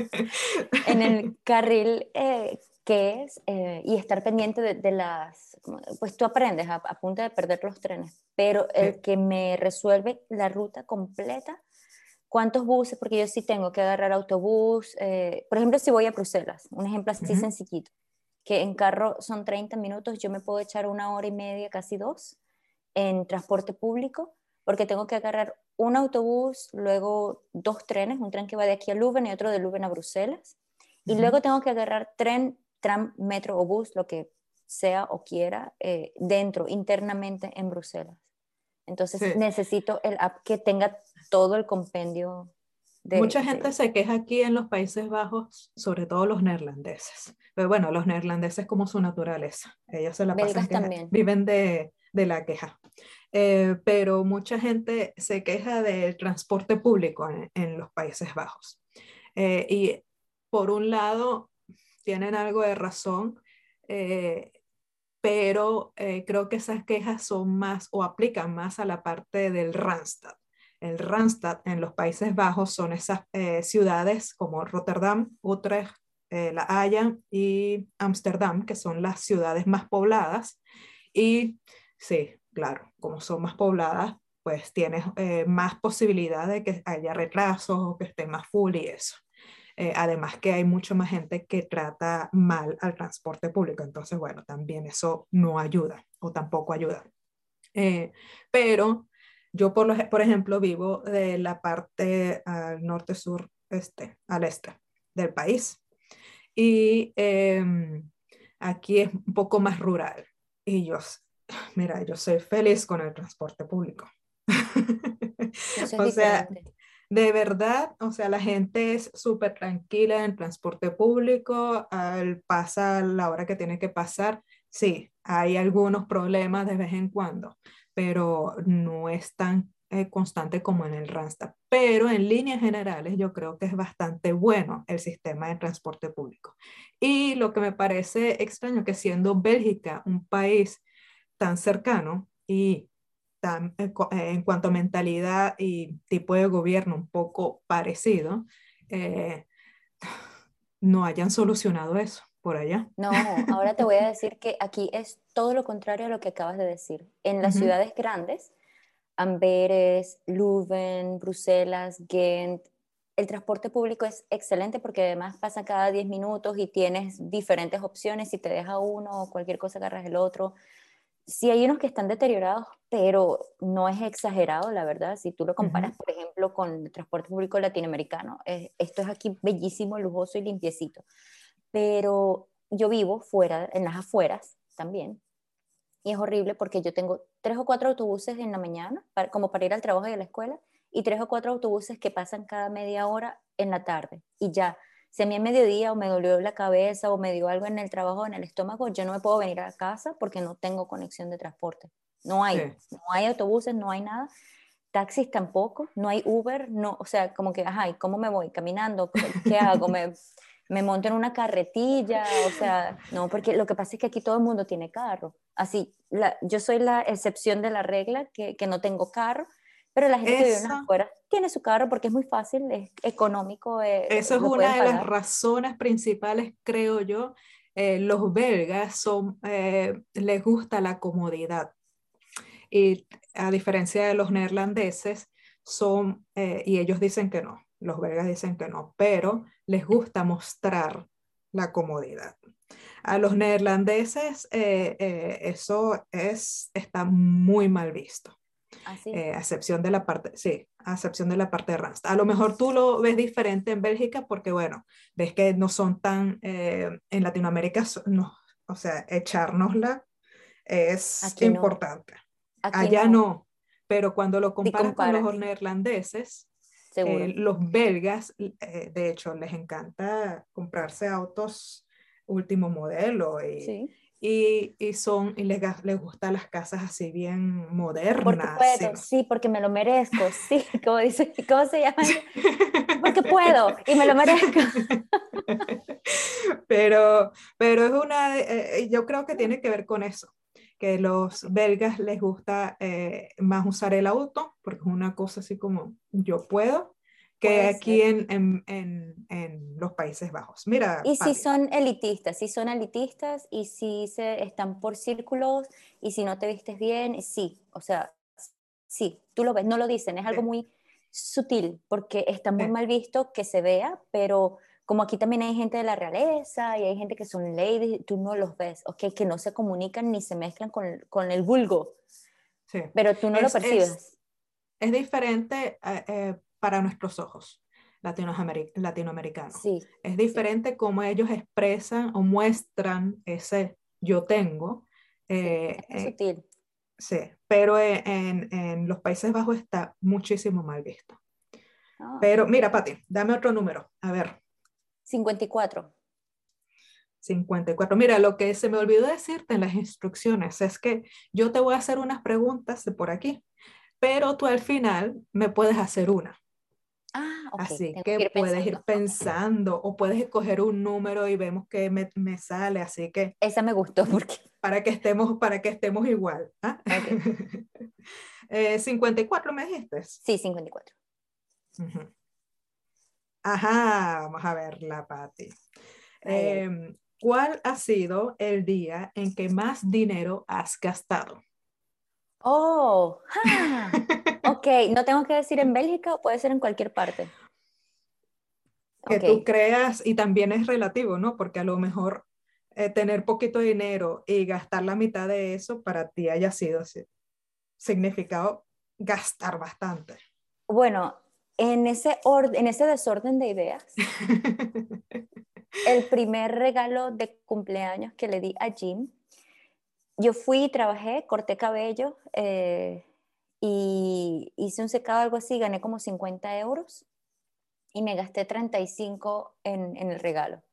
En el carril eh, que es, eh, y estar pendiente de, las, pues tú aprendes a, punto de perder los trenes, pero el que me resuelve la ruta completa, cuántos buses, porque yo sí tengo que agarrar autobús, eh, por ejemplo, si voy a Bruselas, un ejemplo así sencillito, que en carro son 30 minutos, yo me puedo echar una hora y media, casi dos, en transporte público, porque tengo que agarrar un autobús, luego dos trenes, un tren que va de aquí a Leuven y otro de Leuven a Bruselas, y luego tengo que agarrar tren, tram, metro o bus, lo que sea o quiera, eh, dentro, internamente en Bruselas. Entonces necesito el app que tenga todo el compendio Mucha gente se queja aquí en los Países Bajos, sobre todo los neerlandeses. Pero bueno, los neerlandeses como su naturaleza. Ellos se la pasan que viven de, de, la queja. Eh, pero mucha gente se queja del transporte público en, en los Países Bajos. Eh, y por un lado, tienen algo de razón, eh, pero creo que esas quejas son más o aplican más a la parte del Randstad el Randstad en los Países Bajos son esas eh, ciudades como Rotterdam, Utrecht, eh, La Haya y Ámsterdam, que son las ciudades más pobladas. Y sí, claro, como son más pobladas, pues tienes eh, más posibilidad de que haya retrasos o que esté más full y eso. Además que hay mucha más gente que trata mal al transporte público, entonces bueno, también eso no ayuda o tampoco ayuda. pero yo, por, por ejemplo, vivo de la parte al norte, sur, este, al este del país. Y em, aquí es un poco más rural. Y yo, mira, yo soy feliz con el transporte público. o sea, de verdad, o sea, la gente es súper tranquila en transporte público, al pasar la hora que tiene que pasar. Sí, hay algunos problemas de vez en cuando, pero no es tan eh, constante como en el Randstad. Pero en líneas generales yo creo que es bastante bueno el sistema de transporte público. Y lo que me parece extraño que siendo Bélgica un país tan cercano y en cuanto a mentalidad y tipo de gobierno un poco parecido, no hayan solucionado eso por allá. No, ahora te voy a decir que aquí es todo lo contrario a lo que acabas de decir. En las ciudades grandes, Amberes, Leuven, Bruselas, Ghent, el transporte público es excelente porque además pasa cada 10 minutos y tienes diferentes opciones. Si te deja uno o cualquier cosa, agarras el otro. Sí hay unos que están deteriorados, pero no es exagerado, la verdad. Si tú lo comparas, por ejemplo, con el transporte público latinoamericano, esto es aquí bellísimo, lujoso y limpiecito pero yo vivo fuera, en las afueras también, y es horrible porque yo tengo tres o cuatro autobuses en la mañana, como para ir al trabajo y a la escuela, y tres o cuatro autobuses que pasan cada media hora en la tarde, y ya. Si a mí en mediodía o me dolió la cabeza o me dio algo en el trabajo en el estómago, yo no me puedo venir a casa porque no tengo conexión de transporte. No hay, no hay autobuses, no hay nada taxis tampoco, no hay Uber, no, o sea, como que, ajá, ¿y cómo me voy? ¿Caminando? ¿Qué hago? ¿Me, me monto en una carretilla, o sea, no, porque lo que pasa es que aquí todo el mundo tiene carro. Así, la, yo soy la excepción de la regla, que, que no tengo carro, pero la gente que vive afueras tiene su carro porque es muy fácil, es económico. Eh, Eso es una de las razones principales, creo yo. Eh, los belgas son, eh, les gusta la comodidad. Y a diferencia de los neerlandeses, son, y ellos dicen que no, los belgas dicen que no, pero les gusta mostrar la comodidad. A los neerlandeses eh, eh, eso es, está muy mal visto. ¿Ah, a excepción de la parte, sí, a excepción de la parte de Randstad. A lo mejor tú lo ves diferente en Bélgica porque, bueno, ves que no son tan, en Latinoamérica, no, o sea, echárnosla es importante. Allá no. pero cuando lo comparas con los neerlandeses, eh, los belgas, eh, de hecho, les encanta comprarse autos último modelo y, y, y, son, y les, les gustan las casas así bien modernas. Porque puedo, sí. porque me lo merezco, sí, como dice, ¿cómo se llama? Porque puedo y me lo merezco. pero, pero es una, eh, yo creo que tiene que ver con eso que los belgas les gusta eh, más usar el auto, porque es una cosa así como yo puedo, que aquí en, en, en, los Países Bajos. Mira. Y si son elitistas, si son elitistas y si se están por círculos y si no te vistes bien, sí, o sea, sí, tú lo ves, no lo dicen, es algo muy sutil porque está muy mal visto que se vea, pero como aquí también hay gente de la realeza y hay gente que son ladies, tú no los ves, ¿ok? Que no se comunican ni se mezclan con, con el vulgo. Sí. Pero tú no lo percibes. Es, diferente eh, eh, para nuestros ojos latinoamericanos. Sí. Es diferente cómo ellos expresan o muestran ese yo tengo. Eh, es sutil. Sí, pero en, en, los Países Bajos está muchísimo mal visto. Ah. Pero mira, Pati, dame otro número. A ver. 54. 54. Mira, lo que se me olvidó decirte en las instrucciones es que yo te voy a hacer unas preguntas de por aquí, pero tú al final me puedes hacer una. Ah, okay. Así que, puedes ir pensando o puedes escoger un número y vemos que me, me, sale, así que... Esa me gustó porque... Para que estemos, para que estemos igual. ¿ah? 54 eh, me dijiste. Sí, 54. Ajá, vamos a ver la Patti. Em, ¿Cuál ha sido el día en que más dinero has gastado? Oh, ok, no tengo que decir en Bélgica o puede ser en cualquier parte. Que tú creas, y también es relativo, ¿no? Porque a lo mejor eh, tener poquito dinero y gastar la mitad de eso para ti haya sido significado gastar bastante. Bueno, en ese, en ese desorden de ideas, el primer regalo de cumpleaños que le di a Jim, yo fui trabajé, corté cabello eh, y hice un secado, algo así, gané como 50 euros y me gasté 35 en, en el regalo,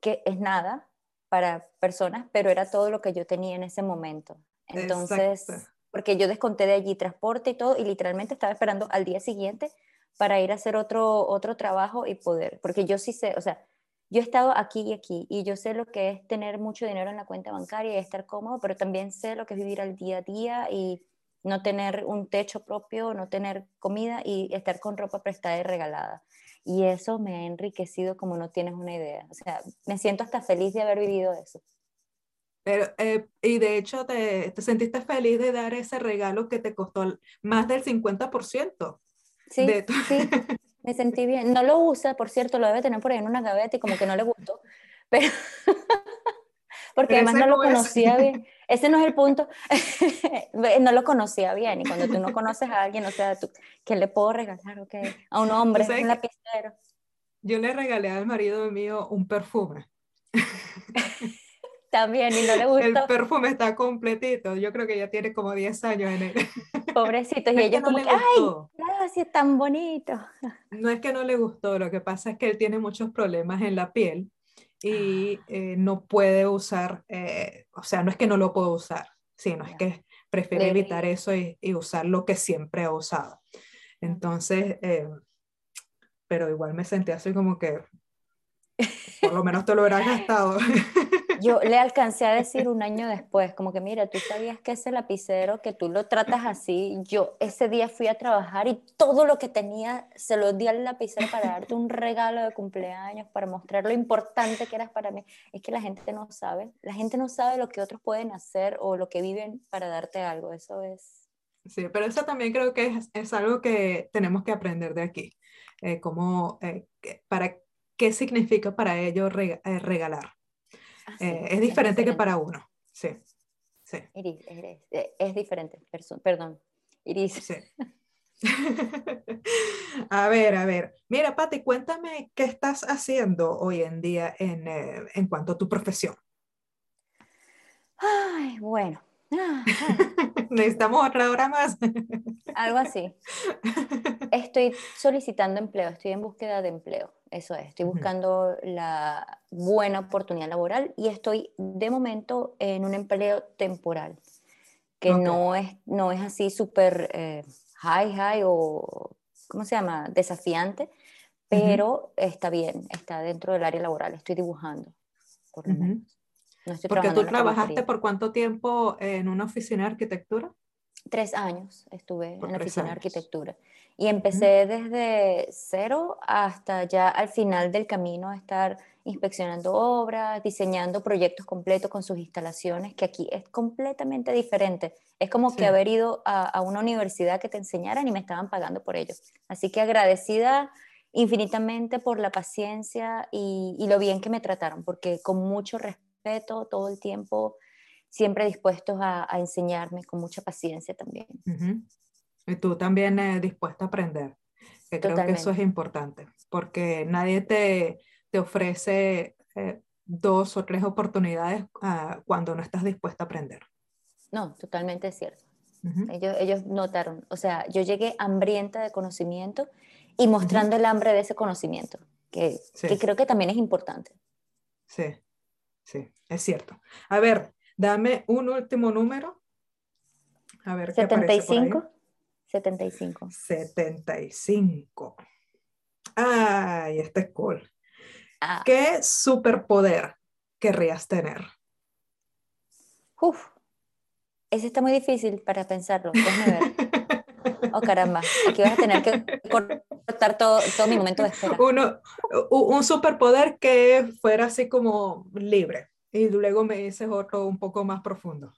que es nada para personas, pero era todo lo que yo tenía en ese momento. Entonces, porque yo desconté de allí transporte y todo, y literalmente estaba esperando al día siguiente para ir a hacer otro, otro trabajo y poder, porque yo sí sé, o sea, yo he estado aquí y aquí y yo sé lo que es tener mucho dinero en la cuenta bancaria y estar cómodo, pero también sé lo que es vivir al día a día y no tener un techo propio, no tener comida y estar con ropa prestada y regalada. Y eso me ha enriquecido como no tienes una idea. O sea, me siento hasta feliz de haber vivido eso. Pero, eh, y de hecho, te, te, sentiste feliz de dar ese regalo que te costó más del 50%. Sí, sí, me sentí bien. No lo usa, por cierto, lo debe tener por ahí en una gaveta y como que no le gustó. Pero, porque además no lo conocía bien. Ese no es el punto. no lo conocía bien. Y cuando tú no conoces a alguien, o sea, tú, ¿qué le puedo regalar? Okay? A un hombre, un lapicero. Yo le regalé al marido mío un perfume. También, y no le gustó. El perfume está completito. Yo creo que ya tiene como 10 años en él. Pobrecitos, y ellos como que, ¡ay! es tan bonito. No es que no le gustó, lo que pasa es que él tiene muchos problemas en la piel y ah. eh, no puede usar, eh, o sea, no es que no lo puedo usar, sino es que prefiere evitar eso y, y, usar lo que siempre ha usado. Entonces, eh, pero igual me sentí así como que, por lo menos te lo hubieras gastado. Yo le alcancé a decir un año después, como que mira, tú sabías que ese lapicero, que tú lo tratas así, yo ese día fui a trabajar y todo lo que tenía se lo di al lapicero para darte un regalo de cumpleaños, para mostrar lo importante que eras para mí. Es que la gente no sabe, la gente no sabe lo que otros pueden hacer o lo que viven para darte algo, eso es... Sí, pero eso también creo que es, algo que tenemos que aprender de aquí. Eh, eh, para qué significa para ellos eh, regalar. Ah, es, diferente que para uno. Sí. sí. Iris, es, diferente, perdón. Iris. Sí. a ver, a ver. Mira, Pati, cuéntame qué estás haciendo hoy en día en, en cuanto a tu profesión. Ay, bueno, Necesitamos otra hora más. Algo así. Estoy solicitando empleo, estoy en búsqueda de empleo. Eso es, estoy buscando la buena oportunidad laboral y estoy de momento en un empleo temporal, que no, es, no es así súper eh, high, high o, ¿cómo se llama? Desafiante, pero está bien, está dentro del área laboral, estoy dibujando, por lo menos. Porque tú trabajaste por cuánto tiempo en una oficina de arquitectura? Tres años estuve en la oficina de arquitectura. Y empecé desde cero hasta ya al final del camino a estar inspeccionando obras, diseñando proyectos completos con sus instalaciones, que aquí es completamente diferente. Es como que haber ido a, una universidad que te enseñaran y me estaban pagando por ello. Así que agradecida infinitamente por la paciencia y, y lo bien que me trataron, porque con mucho respeto todo el tiempo, siempre dispuestos a, enseñarme con mucha paciencia también. Y tú también eh, dispuesta a aprender, que creo que eso es importante, porque nadie te, te ofrece eh, dos o tres oportunidades ah, cuando no estás dispuesta a aprender. No, totalmente cierto. ellos, ellos notaron, o sea, yo llegué hambrienta de conocimiento y mostrando el hambre de ese conocimiento, que, que creo que también es importante. Sí, sí, es cierto. A ver, dame un último número. A ver, 75. 75. 75. Ay, este es cool. Ah. ¿Qué superpoder querrías tener? Uf, ese está muy difícil para pensarlo. Déjame ver. Oh, caramba, aquí vas a tener que cortar todo, todo mi momento de espera. Uno, un superpoder que fuera así como libre. Y luego me dices otro un poco más profundo.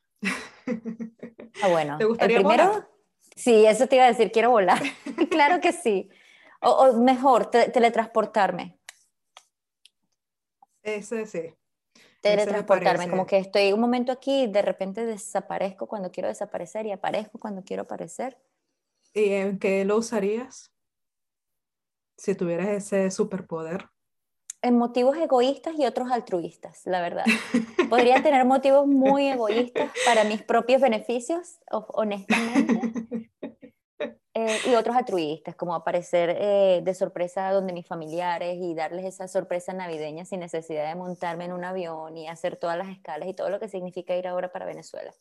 Ah, bueno. ¿Te gustaría el primero? Sí, eso te iba a decir, quiero volar. claro que sí. O, mejor, teletransportarme. Ese sí. Teletransportarme, como que estoy un momento aquí y de repente desaparezco cuando quiero desaparecer y aparezco cuando quiero aparecer. ¿Y en qué lo usarías? Si tuvieras ese superpoder. En motivos egoístas y otros altruistas, la verdad. Podría tener motivos muy egoístas para mis propios beneficios, honestamente. Eh, y otros altruistas, como aparecer eh, de sorpresa donde mis familiares y darles esa sorpresa navideña sin necesidad de montarme en un avión y hacer todas las escalas y todo lo que significa ir ahora para Venezuela.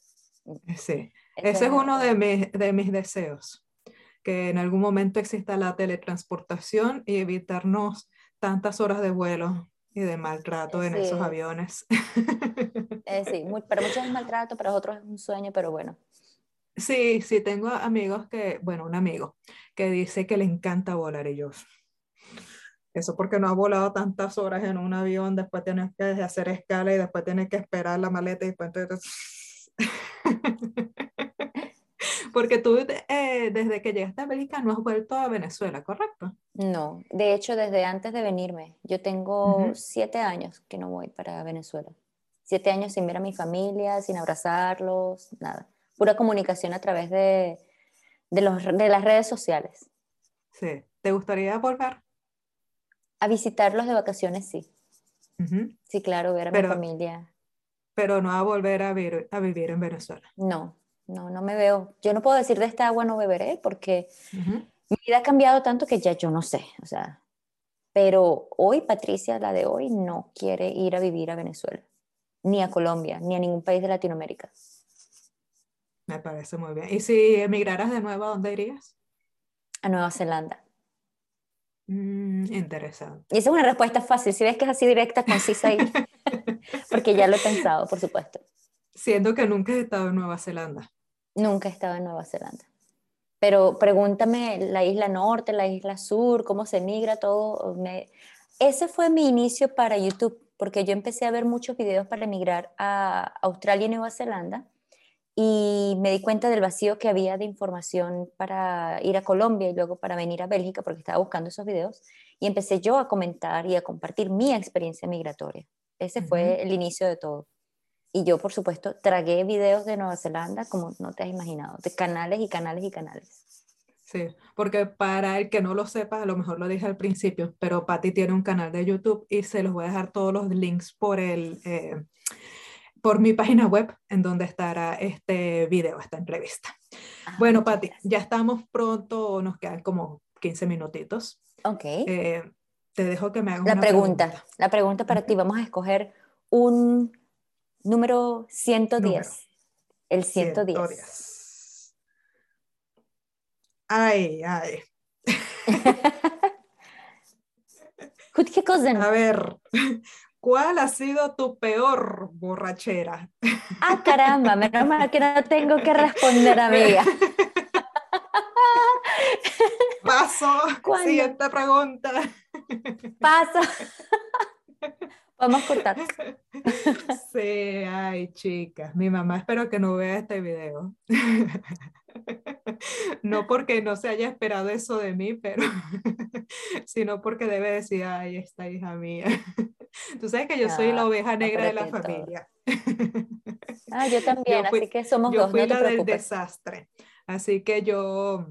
Sí, ese es uno de mis, de mis deseos que en algún momento exista la teletransportación y evitarnos tantas horas de vuelo y de maltrato en esos aviones. Eh, sí, para muchos es maltrato, para otros es un sueño, pero bueno. Sí, sí, tengo amigos que, bueno, un amigo que dice que le encanta volar y yo. Eso porque no ha volado tantas horas en un avión, después tienes que hacer escala y después tienes que esperar la maleta y después Porque tú eh, desde que llegaste a Bélgica no has vuelto a Venezuela, ¿correcto? No, de hecho desde antes de venirme, yo tengo siete años que no voy para Venezuela. Siete años sin ver a mi familia, sin abrazarlos, nada. Pura comunicación a través de, de, los, de las redes sociales. Sí. ¿Te gustaría volver? A visitarlos de vacaciones, sí. Sí, claro, ver a mi familia. Pero no a volver a, a vivir en Venezuela. No, no, no me veo. Yo no puedo decir de esta agua no beberé porque mi vida ha cambiado tanto que ya yo no sé. O sea, pero hoy Patricia, la de hoy, no quiere ir a vivir a Venezuela, ni a Colombia, ni a ningún país de Latinoamérica. Me parece muy bien. ¿Y si emigraras de nuevo, a dónde irías? A Nueva Zelanda. Mm, interesante. Y esa es una respuesta fácil. Si ves que es así directa, concisa y... porque ya lo he pensado, por supuesto. Siendo que nunca he estado en Nueva Zelanda. Nunca he estado en Nueva Zelanda. Pero pregúntame la isla norte, la isla sur, cómo se migra todo. Ese fue mi inicio para YouTube, porque yo empecé a ver muchos videos para emigrar a Australia y Nueva Zelanda y me di cuenta del vacío que había de información para ir a Colombia y luego para venir a Bélgica porque estaba buscando esos videos y empecé yo a comentar y a compartir mi experiencia migratoria. Ese fue el inicio de todo. Y yo, por supuesto, tragué videos de Nueva Zelanda como no te has imaginado, de canales y canales y canales. Sí, porque para el que no lo sepa, a lo mejor lo dije al principio, pero Patty tiene un canal de YouTube y se los voy a dejar todos los links por el, eh, por mi página web en donde estará este video, esta entrevista. Ah, bueno, Patti, ya estamos pronto, nos quedan como 15 minutitos. Ok. Eh, te dejo que me hagas la una pregunta. La pregunta para ti, vamos a escoger un número 110. El 110. 110. Ay, ay. A ver, ¿Cuál ha sido tu peor borrachera? Ah, caramba, menos mal que no tengo que responder, amiga. Paso. Siguiente pregunta. Paso. Vamos a cortar. Sí, ay, chicas. Mi mamá espero que no vea este video. No porque no se haya esperado eso de mí, pero sino porque debe decir, ay, esta hija mía. Tú sabes que yo soy la oveja negra de la familia. Ah, yo también, así que somos yo dos. Fui la del desastre. Así que yo,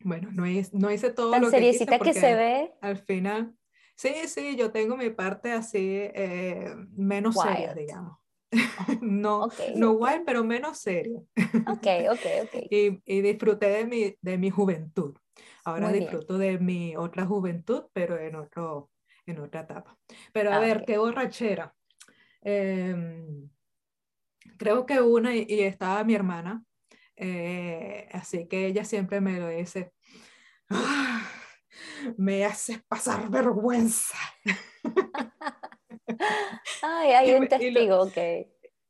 bueno, no no hice todo lo que quise que se ve. Al final, sí, sí, yo tengo mi parte así eh, menos seria, digamos. no, no wild, pero menos seria. Ok, ok, ok. y, y, disfruté de mi, de mi juventud. Ahora disfruto de mi otra juventud, pero en otro, en otra etapa. Pero a ah, ver, qué borrachera. Em, creo que una, y, estaba mi hermana, eh, así que ella siempre me lo dice, ah, me haces pasar vergüenza. Ay, hay un testigo, ok.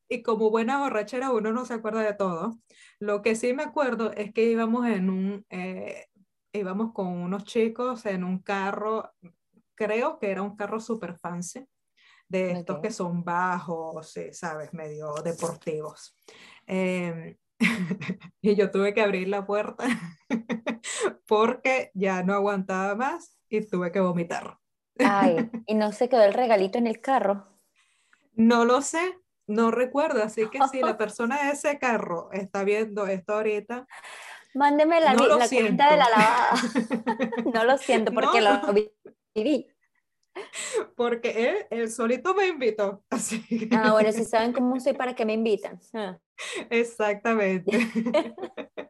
Y como buena borrachera uno no se acuerda de todo. Lo que sí me acuerdo es que íbamos en un, eh, íbamos con unos chicos en un carro creo que era un carro super fancy, de estos que son bajos, sabes, medio deportivos. Em, y yo tuve que abrir la puerta porque ya no aguantaba más y tuve que vomitar. Ay, ¿y no se quedó el regalito en el carro? No lo sé, no recuerdo, así que si la persona de ese carro está viendo esto ahorita, Mándeme la, la cuenta de la lavada. no lo siento porque lo viví. Porque él, solito me invitó. Así Ah, bueno, si saben cómo soy, ¿para qué me invitan? Ah. Exactamente.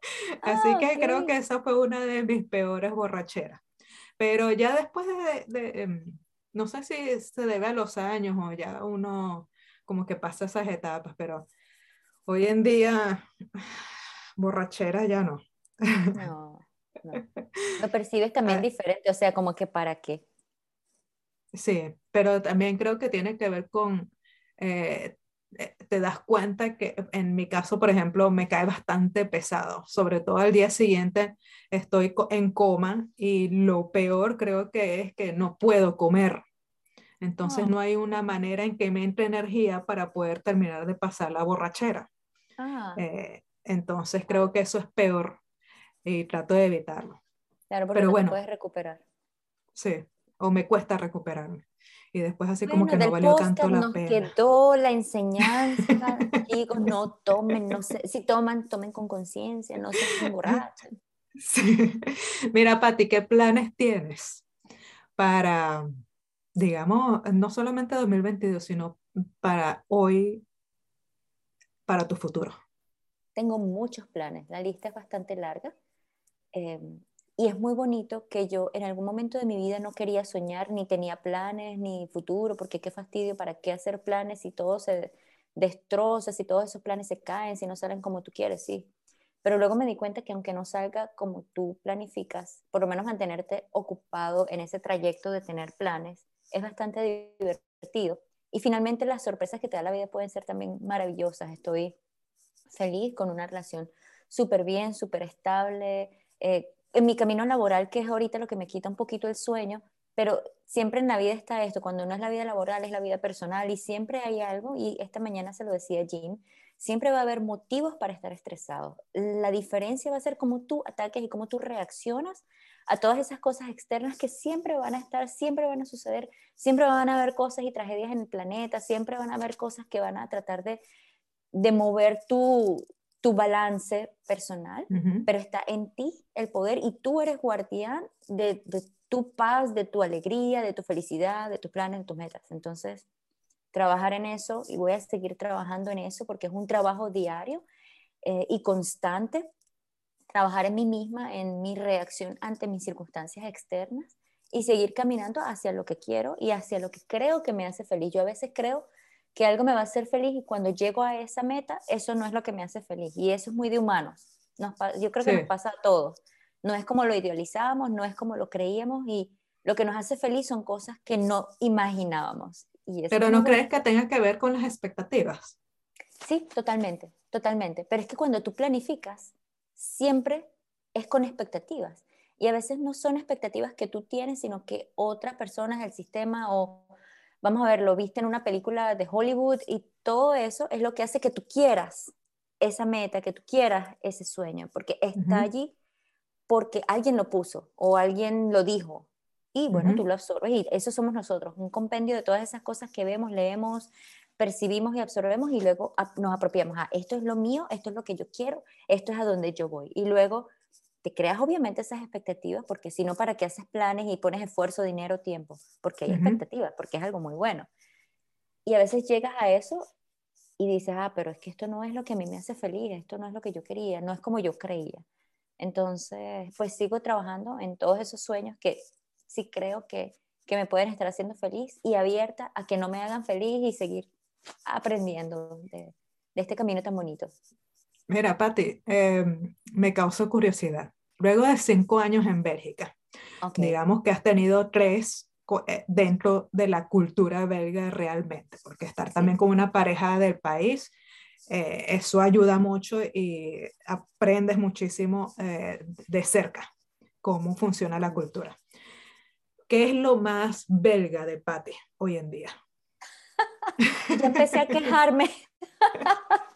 así ah, que creo que esa fue una de mis peores borracheras. Pero ya después de, em, no sé si se debe a los años o ya uno como que pasa esas etapas, pero hoy en día borrachera ya no. No, no. Lo percibes también ah. diferente, o sea, como que para qué. Sí, pero también creo que tiene que ver con, eh, te das cuenta que en mi caso, por ejemplo, me cae bastante pesado, sobre todo al día siguiente estoy en coma y lo peor creo que es que no puedo comer. Entonces no hay una manera en que me entre energía para poder terminar de pasar la borrachera. Ah. Eh, entonces creo que eso es peor y trato de evitarlo. Claro, porque Pero bueno, puedes recuperar. Sí, o me cuesta recuperarme. Y después así como que no valió tanto la nos pena. quedó la enseñanza, chicos, no tomen, no sé, si toman, tomen con conciencia, no se emborrachen. Sí. Mira, Pati, ¿qué planes tienes para, digamos, no solamente 2022, sino para hoy, para tu futuro? Tengo muchos planes, la lista es bastante larga. Eh, y es muy bonito que yo en algún momento de mi vida no quería soñar, ni tenía planes, ni futuro, porque qué fastidio, ¿para qué hacer planes si todo se destroza, si todos esos planes se caen, si no salen como tú quieres, sí. Pero luego me di cuenta que aunque no salga como tú planificas, por lo menos mantenerte ocupado en ese trayecto de tener planes es bastante divertido. Y finalmente las sorpresas que te da la vida pueden ser también maravillosas. Estoy feliz con una relación súper bien, súper estable, eh, en mi camino laboral, que es ahorita lo que me quita un poquito el sueño, pero siempre en la vida está esto, cuando no es la vida laboral, es la vida personal y siempre hay algo, y esta mañana se lo decía Jim, Siempre va a haber motivos para estar estresado. La diferencia va a ser cómo tú ataques y cómo tú reaccionas a todas esas cosas externas que siempre van a estar, siempre van a suceder, siempre van a haber cosas y tragedias en el planeta, siempre van a haber cosas que van a tratar de, de mover tu, tu balance personal, pero está en ti el poder y tú eres guardián de, de, tu paz, de tu alegría, de tu felicidad, de tus planes, de tus metas. Entonces, trabajar en eso y voy a seguir trabajando en eso porque es un trabajo diario eh, y constante. Trabajar en mí misma, en mi reacción ante mis circunstancias externas y seguir caminando hacia lo que quiero y hacia lo que creo que me hace feliz. Yo a veces creo que algo me va a hacer feliz y cuando llego a esa meta, eso no es lo que me hace feliz. Y eso es muy de humanos. yo creo que nos pasa a todos. No es como lo idealizábamos, no es como lo creíamos y lo que nos hace feliz son cosas que no imaginábamos. Pero no crees que tenga que ver con las expectativas. Sí, totalmente, totalmente. Pero es que cuando tú planificas, siempre es con expectativas. Y a veces no son expectativas que tú tienes, sino que otras personas del sistema o, vamos a ver, lo viste en una película de Hollywood y todo eso es lo que hace que tú quieras esa meta, que tú quieras ese sueño, porque está allí porque alguien lo puso o alguien lo dijo y bueno, tú lo absorbes y eso somos nosotros, un compendio de todas esas cosas que vemos, leemos, percibimos y absorbemos y luego nos apropiamos. Ah, esto es lo mío, esto es lo que yo quiero, esto es a donde yo voy. Y luego te creas obviamente esas expectativas, porque si no, ¿para qué haces planes y pones esfuerzo, dinero, tiempo? Porque hay expectativas, porque es algo muy bueno. Y a veces llegas a eso y dices, ah, pero es que esto no es lo que a mí me hace feliz, esto no es lo que yo quería, no es como yo creía. Entonces, pues sigo trabajando en todos esos sueños que sí creo que, que me pueden estar haciendo feliz y abierta a que no me hagan feliz y seguir aprendiendo de, de este camino tan bonito. Mira, Patti, em, me causó curiosidad. Luego de cinco años en Bélgica, digamos que has tenido tres eh, dentro de la cultura belga realmente, porque estar también con una pareja del país, eh, eso ayuda mucho y aprendes muchísimo eh, de cerca cómo funciona la cultura. ¿Qué es lo más belga de Patty hoy en día? Yo empecé a quejarme.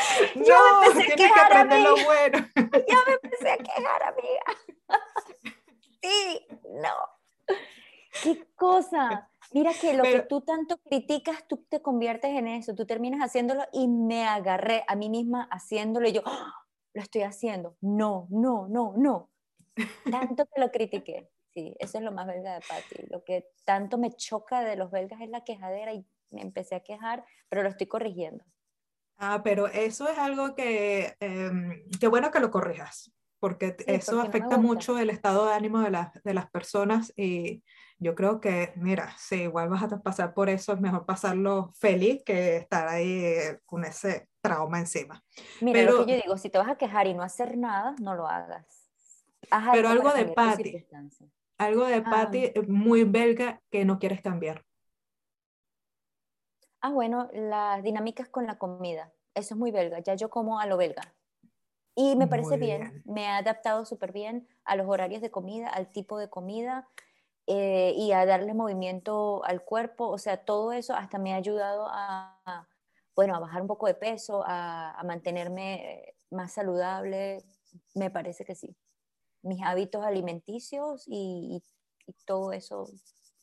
no, tienes que aprender lo bueno. Yo me empecé a quejar, amiga. Sí, no. ¿Qué cosa? Mira que lo que tú tanto criticas, tú te conviertes en eso, tú terminas haciéndolo y me agarré a mí misma haciéndolo y yo, ¡Ah! lo estoy haciendo. No, no, no, no. Tanto que lo critiqué. Sí, eso es lo más belga de Patty. Lo que tanto me choca de los belgas es la quejadera y me empecé a quejar, pero lo estoy corrigiendo. Ah, pero eso es algo que, eh, qué bueno que lo corrijas, porque eso afecta mucho el estado de ánimo de, de, las personas y yo creo que, mira, si igual vas a pasar por eso, es mejor pasarlo feliz que estar ahí con ese trauma encima. Mira, pero, lo que yo digo, si te vas a quejar y no hacer nada, no lo hagas. pero algo de Patty, algo de Patty ah. muy belga que no quieres cambiar. Ah, bueno, las dinámicas con la comida. Eso es muy belga. Ya yo como a lo belga. Y me parece bien. Me he adaptado súper bien a los horarios de comida, al tipo de comida eh, y a darle movimiento al cuerpo. O sea, todo eso hasta me ha ayudado a, bueno, a bajar un poco de peso, a, a mantenerme más saludable. Me parece que sí mis hábitos alimenticios y, todo eso.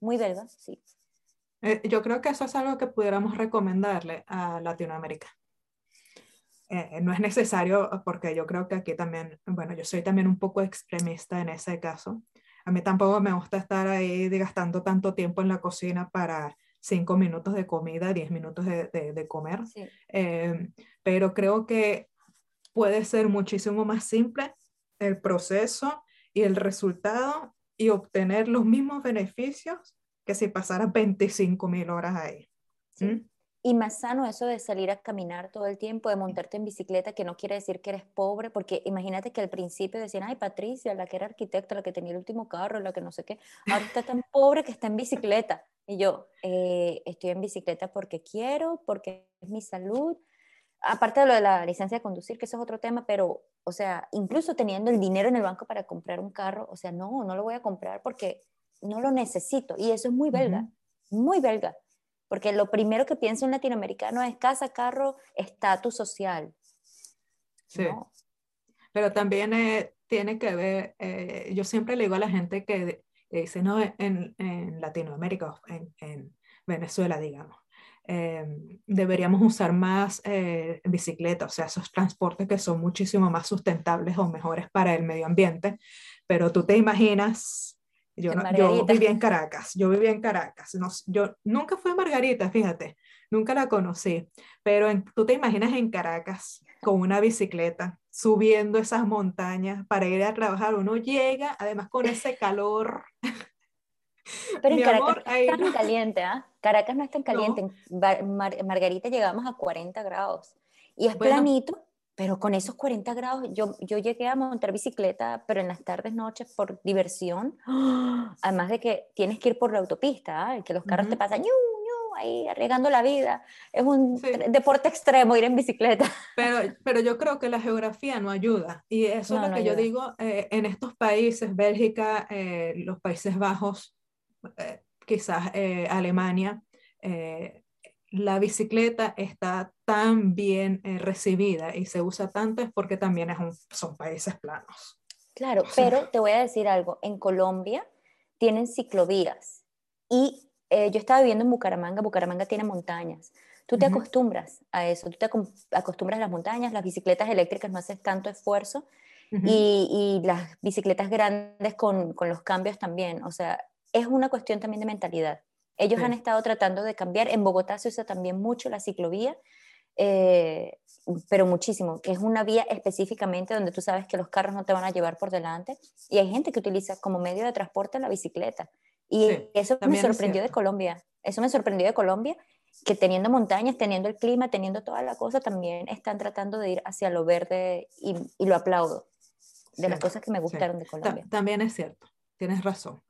Muy belga, sí. Eh, yo creo que eso es algo que pudiéramos recomendarle a Latinoamérica. Eh, no es necesario porque yo creo que aquí también, bueno, yo soy también un poco extremista en ese caso. A mí tampoco me gusta estar ahí gastando tanto tiempo en la cocina para cinco minutos de comida, diez minutos de, de, comer. Eh, pero creo que puede ser muchísimo más simple el proceso y el resultado y obtener los mismos beneficios que si pasaras 25 mil horas ahí. ¿Mm? Y más sano eso de salir a caminar todo el tiempo, de montarte en bicicleta, que no quiere decir que eres pobre, porque imagínate que al principio decían, ay, Patricia, la que era arquitecta, la que tenía el último carro, la que no sé qué, ahora está tan pobre que está en bicicleta. Y yo, eh, estoy en bicicleta porque quiero, porque es mi salud, aparte de lo de la licencia de conducir, que eso es otro tema, pero, o sea, incluso teniendo el dinero en el banco para comprar un carro, o sea, no, no lo voy a comprar porque no lo necesito. Y eso es muy belga, muy belga. porque lo primero que piensa un latinoamericano es casa, carro, estatus social. Sí. Pero también eh, tiene que ver, eh, yo siempre le digo a la gente que dice, no, en, en Latinoamérica, en, en, Venezuela, digamos, em, deberíamos usar más eh, bicicleta, o sea, esos transportes que son muchísimo más sustentables o mejores para el medio ambiente, pero tú te imaginas yo, yo viví en Caracas, yo vivía en Caracas. No, yo nunca fui a Margarita, fíjate, nunca la conocí, pero tú te imaginas en Caracas con una bicicleta subiendo esas montañas para ir a trabajar. Uno llega, además con ese calor. Pero en Caracas no es tan caliente, ¿ah? Caracas no es tan caliente. En Margarita llegamos a 40 grados y es planito pero con esos 40 grados, yo, yo llegué a montar bicicleta, pero en las tardes, noches, por diversión. Además de que tienes que ir por la autopista, ¿eh? que los carros te pasan, ñu, ñu, ahí arriesgando la vida. Es un deporte extremo ir en bicicleta. Pero, pero yo creo que la geografía no ayuda. Y eso es lo que yo digo, eh, en estos países, Bélgica, eh, los Países Bajos, quizás Alemania, la bicicleta está tan bien eh, recibida y se usa tanto es porque también es un, son países planos. Claro, pero te voy a decir algo, en Colombia tienen ciclovías y eh, yo estaba viviendo en Bucaramanga, Bucaramanga tiene montañas. Tú te acostumbras a eso, tú te acostumbras a las montañas, las bicicletas eléctricas no haces tanto esfuerzo y, y, las bicicletas grandes con, con los cambios también, o sea, es una cuestión también de mentalidad. Ellos han estado tratando de cambiar. En Bogotá se usa también mucho la ciclovía, eh, pero muchísimo, que es una vía específicamente donde tú sabes que los carros no te van a llevar por delante. Y hay gente que utiliza como medio de transporte la bicicleta. Y eso me sorprendió de Colombia. Eso me sorprendió de Colombia, que teniendo montañas, teniendo el clima, teniendo toda la cosa, también están tratando de ir hacia lo verde y, lo aplaudo. De las cosas que me gustaron de Colombia. También es cierto, tienes razón.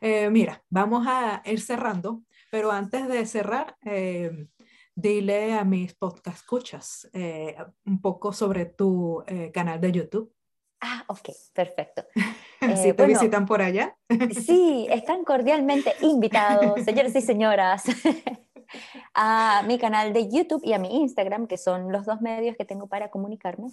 Eh, mira, vamos a ir cerrando, pero antes de cerrar, eh, dile a mis podcast escuchas eh, un poco sobre tu canal de YouTube. Ah, ok, perfecto. si te visitan por allá. sí, están cordialmente invitados, señores y señoras, a mi canal de YouTube y a mi Instagram, que son los dos medios que tengo para comunicarme.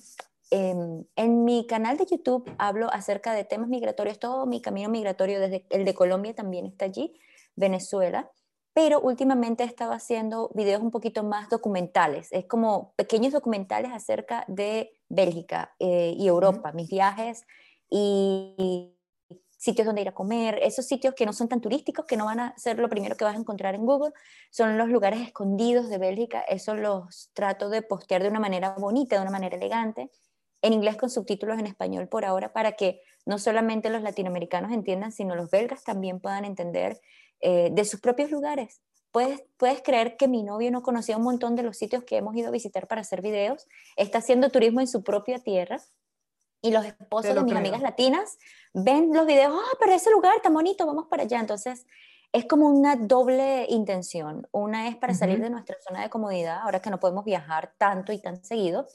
Em, en mi canal de YouTube hablo acerca de temas migratorios, todo mi camino migratorio, desde el de Colombia también está allí, Venezuela, pero últimamente he estado haciendo videos un poquito más documentales, es como pequeños documentales acerca de Bélgica eh, y Europa, mis viajes y, sitios donde ir a comer, esos sitios que no son tan turísticos, que no van a ser lo primero que vas a encontrar en Google, son los lugares escondidos de Bélgica, eso los trato de postear de una manera bonita, de una manera elegante en inglés con subtítulos en español por ahora para que no solamente los latinoamericanos entiendan, sino los belgas también puedan entender eh, de sus propios lugares. Puedes, puedes creer que mi novio no conocía un montón de los sitios que hemos ido a visitar para hacer videos, está haciendo turismo en su propia tierra y los esposos de mis amigas latinas ven los videos, ah, pero ese lugar tan bonito, vamos para allá. Entonces, es como una doble intención. Una es para salir de nuestra zona de comodidad, ahora que no podemos viajar tanto y tan seguido,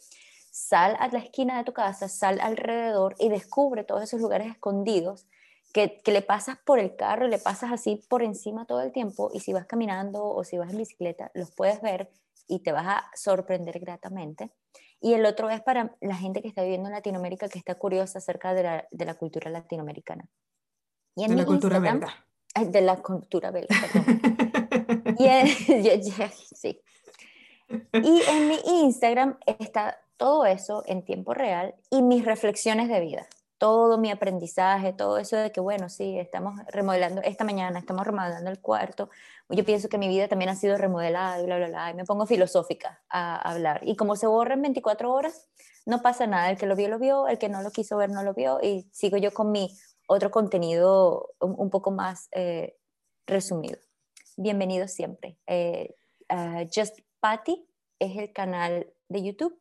sal a la esquina de tu casa, sal alrededor y descubre todos esos lugares escondidos que, le pasas por el carro, le pasas así por encima todo el tiempo y si vas caminando o si vas en bicicleta, los puedes ver y te vas a sorprender gratamente. Y el otro es para la gente que está viviendo en Latinoamérica que está curiosa acerca de la, de la cultura latinoamericana. Y en de la cultura belga. De la cultura belga, y, sí. y en mi Instagram está todo eso en tiempo real y mis reflexiones de vida, todo mi aprendizaje, todo eso de que, bueno, sí, estamos remodelando, esta mañana estamos remodelando el cuarto, yo pienso que mi vida también ha sido remodelada y bla, bla, bla, y me pongo filosófica a, hablar. Y como se borra en 24 horas, no pasa nada, el que lo vio, lo vio, el que no lo quiso ver, no lo vio, y sigo yo con mi otro contenido un, poco más eh, resumido. Bienvenido siempre. Eh, Just Patty es el canal de YouTube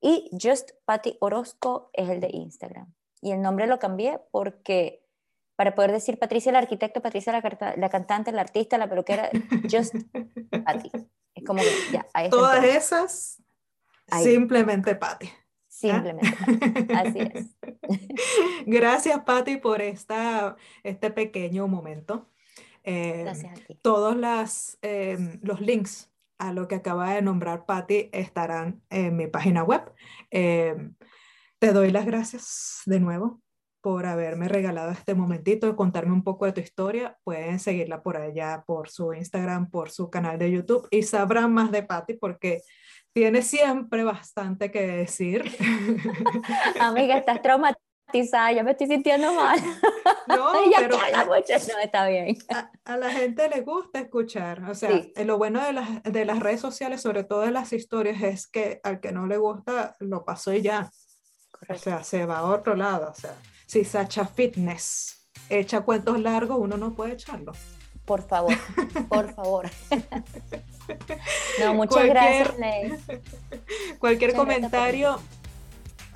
y Just Patty Orozco es el de Instagram. Y el nombre lo cambié porque para poder decir Patricia la arquitecta, Patricia la, la cantante, la artista, la peluquera, Just Patty. Es como ya, Todas esas, simplemente Patty. Simplemente. Así es. Gracias, Patty, por esta, este pequeño momento. Eh, Gracias a ti. todos las, eh, los links a lo que acaba de nombrar Patty estarán en mi página web. Eh, te doy las gracias de nuevo por haberme regalado este momentito de contarme un poco de tu historia. Pueden seguirla por allá, por su Instagram, por su canal de YouTube y sabrán más de Patty porque tiene siempre bastante que decir. Amiga, estás traumatizada, ya me estoy sintiendo mal. No, Ella pero mucho. No, está bien. a, a la gente le gusta escuchar. O sea, Sí. lo bueno de las, de las redes sociales, sobre todo de las historias, es que al que no le gusta, lo pasó y ya. O Correcto. sea, se va a otro lado. O sea, si Sacha Fitness echa cuentos largos, uno no puede echarlo. Por favor, por favor. No, muchas Cualquier- gracias, Ley. Cualquier Muchas gracias comentario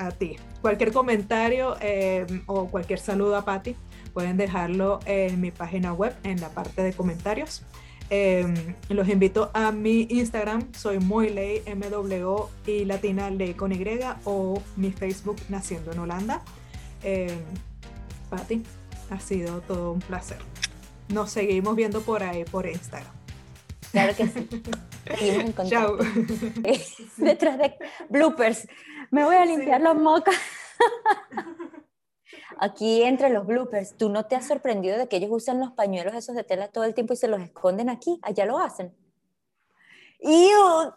a ti, cualquier comentario eh, o cualquier saludo a Patti, pueden dejarlo en mi página web en la parte de comentarios. Eh, los invito a mi Instagram, soy muy ley, MW y latina ley con Y, o mi Facebook Naciendo en Holanda. Eh, Patti, ha sido todo un placer. Nos seguimos viendo por ahí, por Instagram. Claro que sí. Seguimos en contacto. Detrás de bloopers. Me voy a limpiar los mocas. Aquí entre los bloopers, ¿tú no te has sorprendido de que ellos usan los pañuelos esos de tela todo el tiempo y se los esconden aquí? Allá lo hacen. ¡Iu!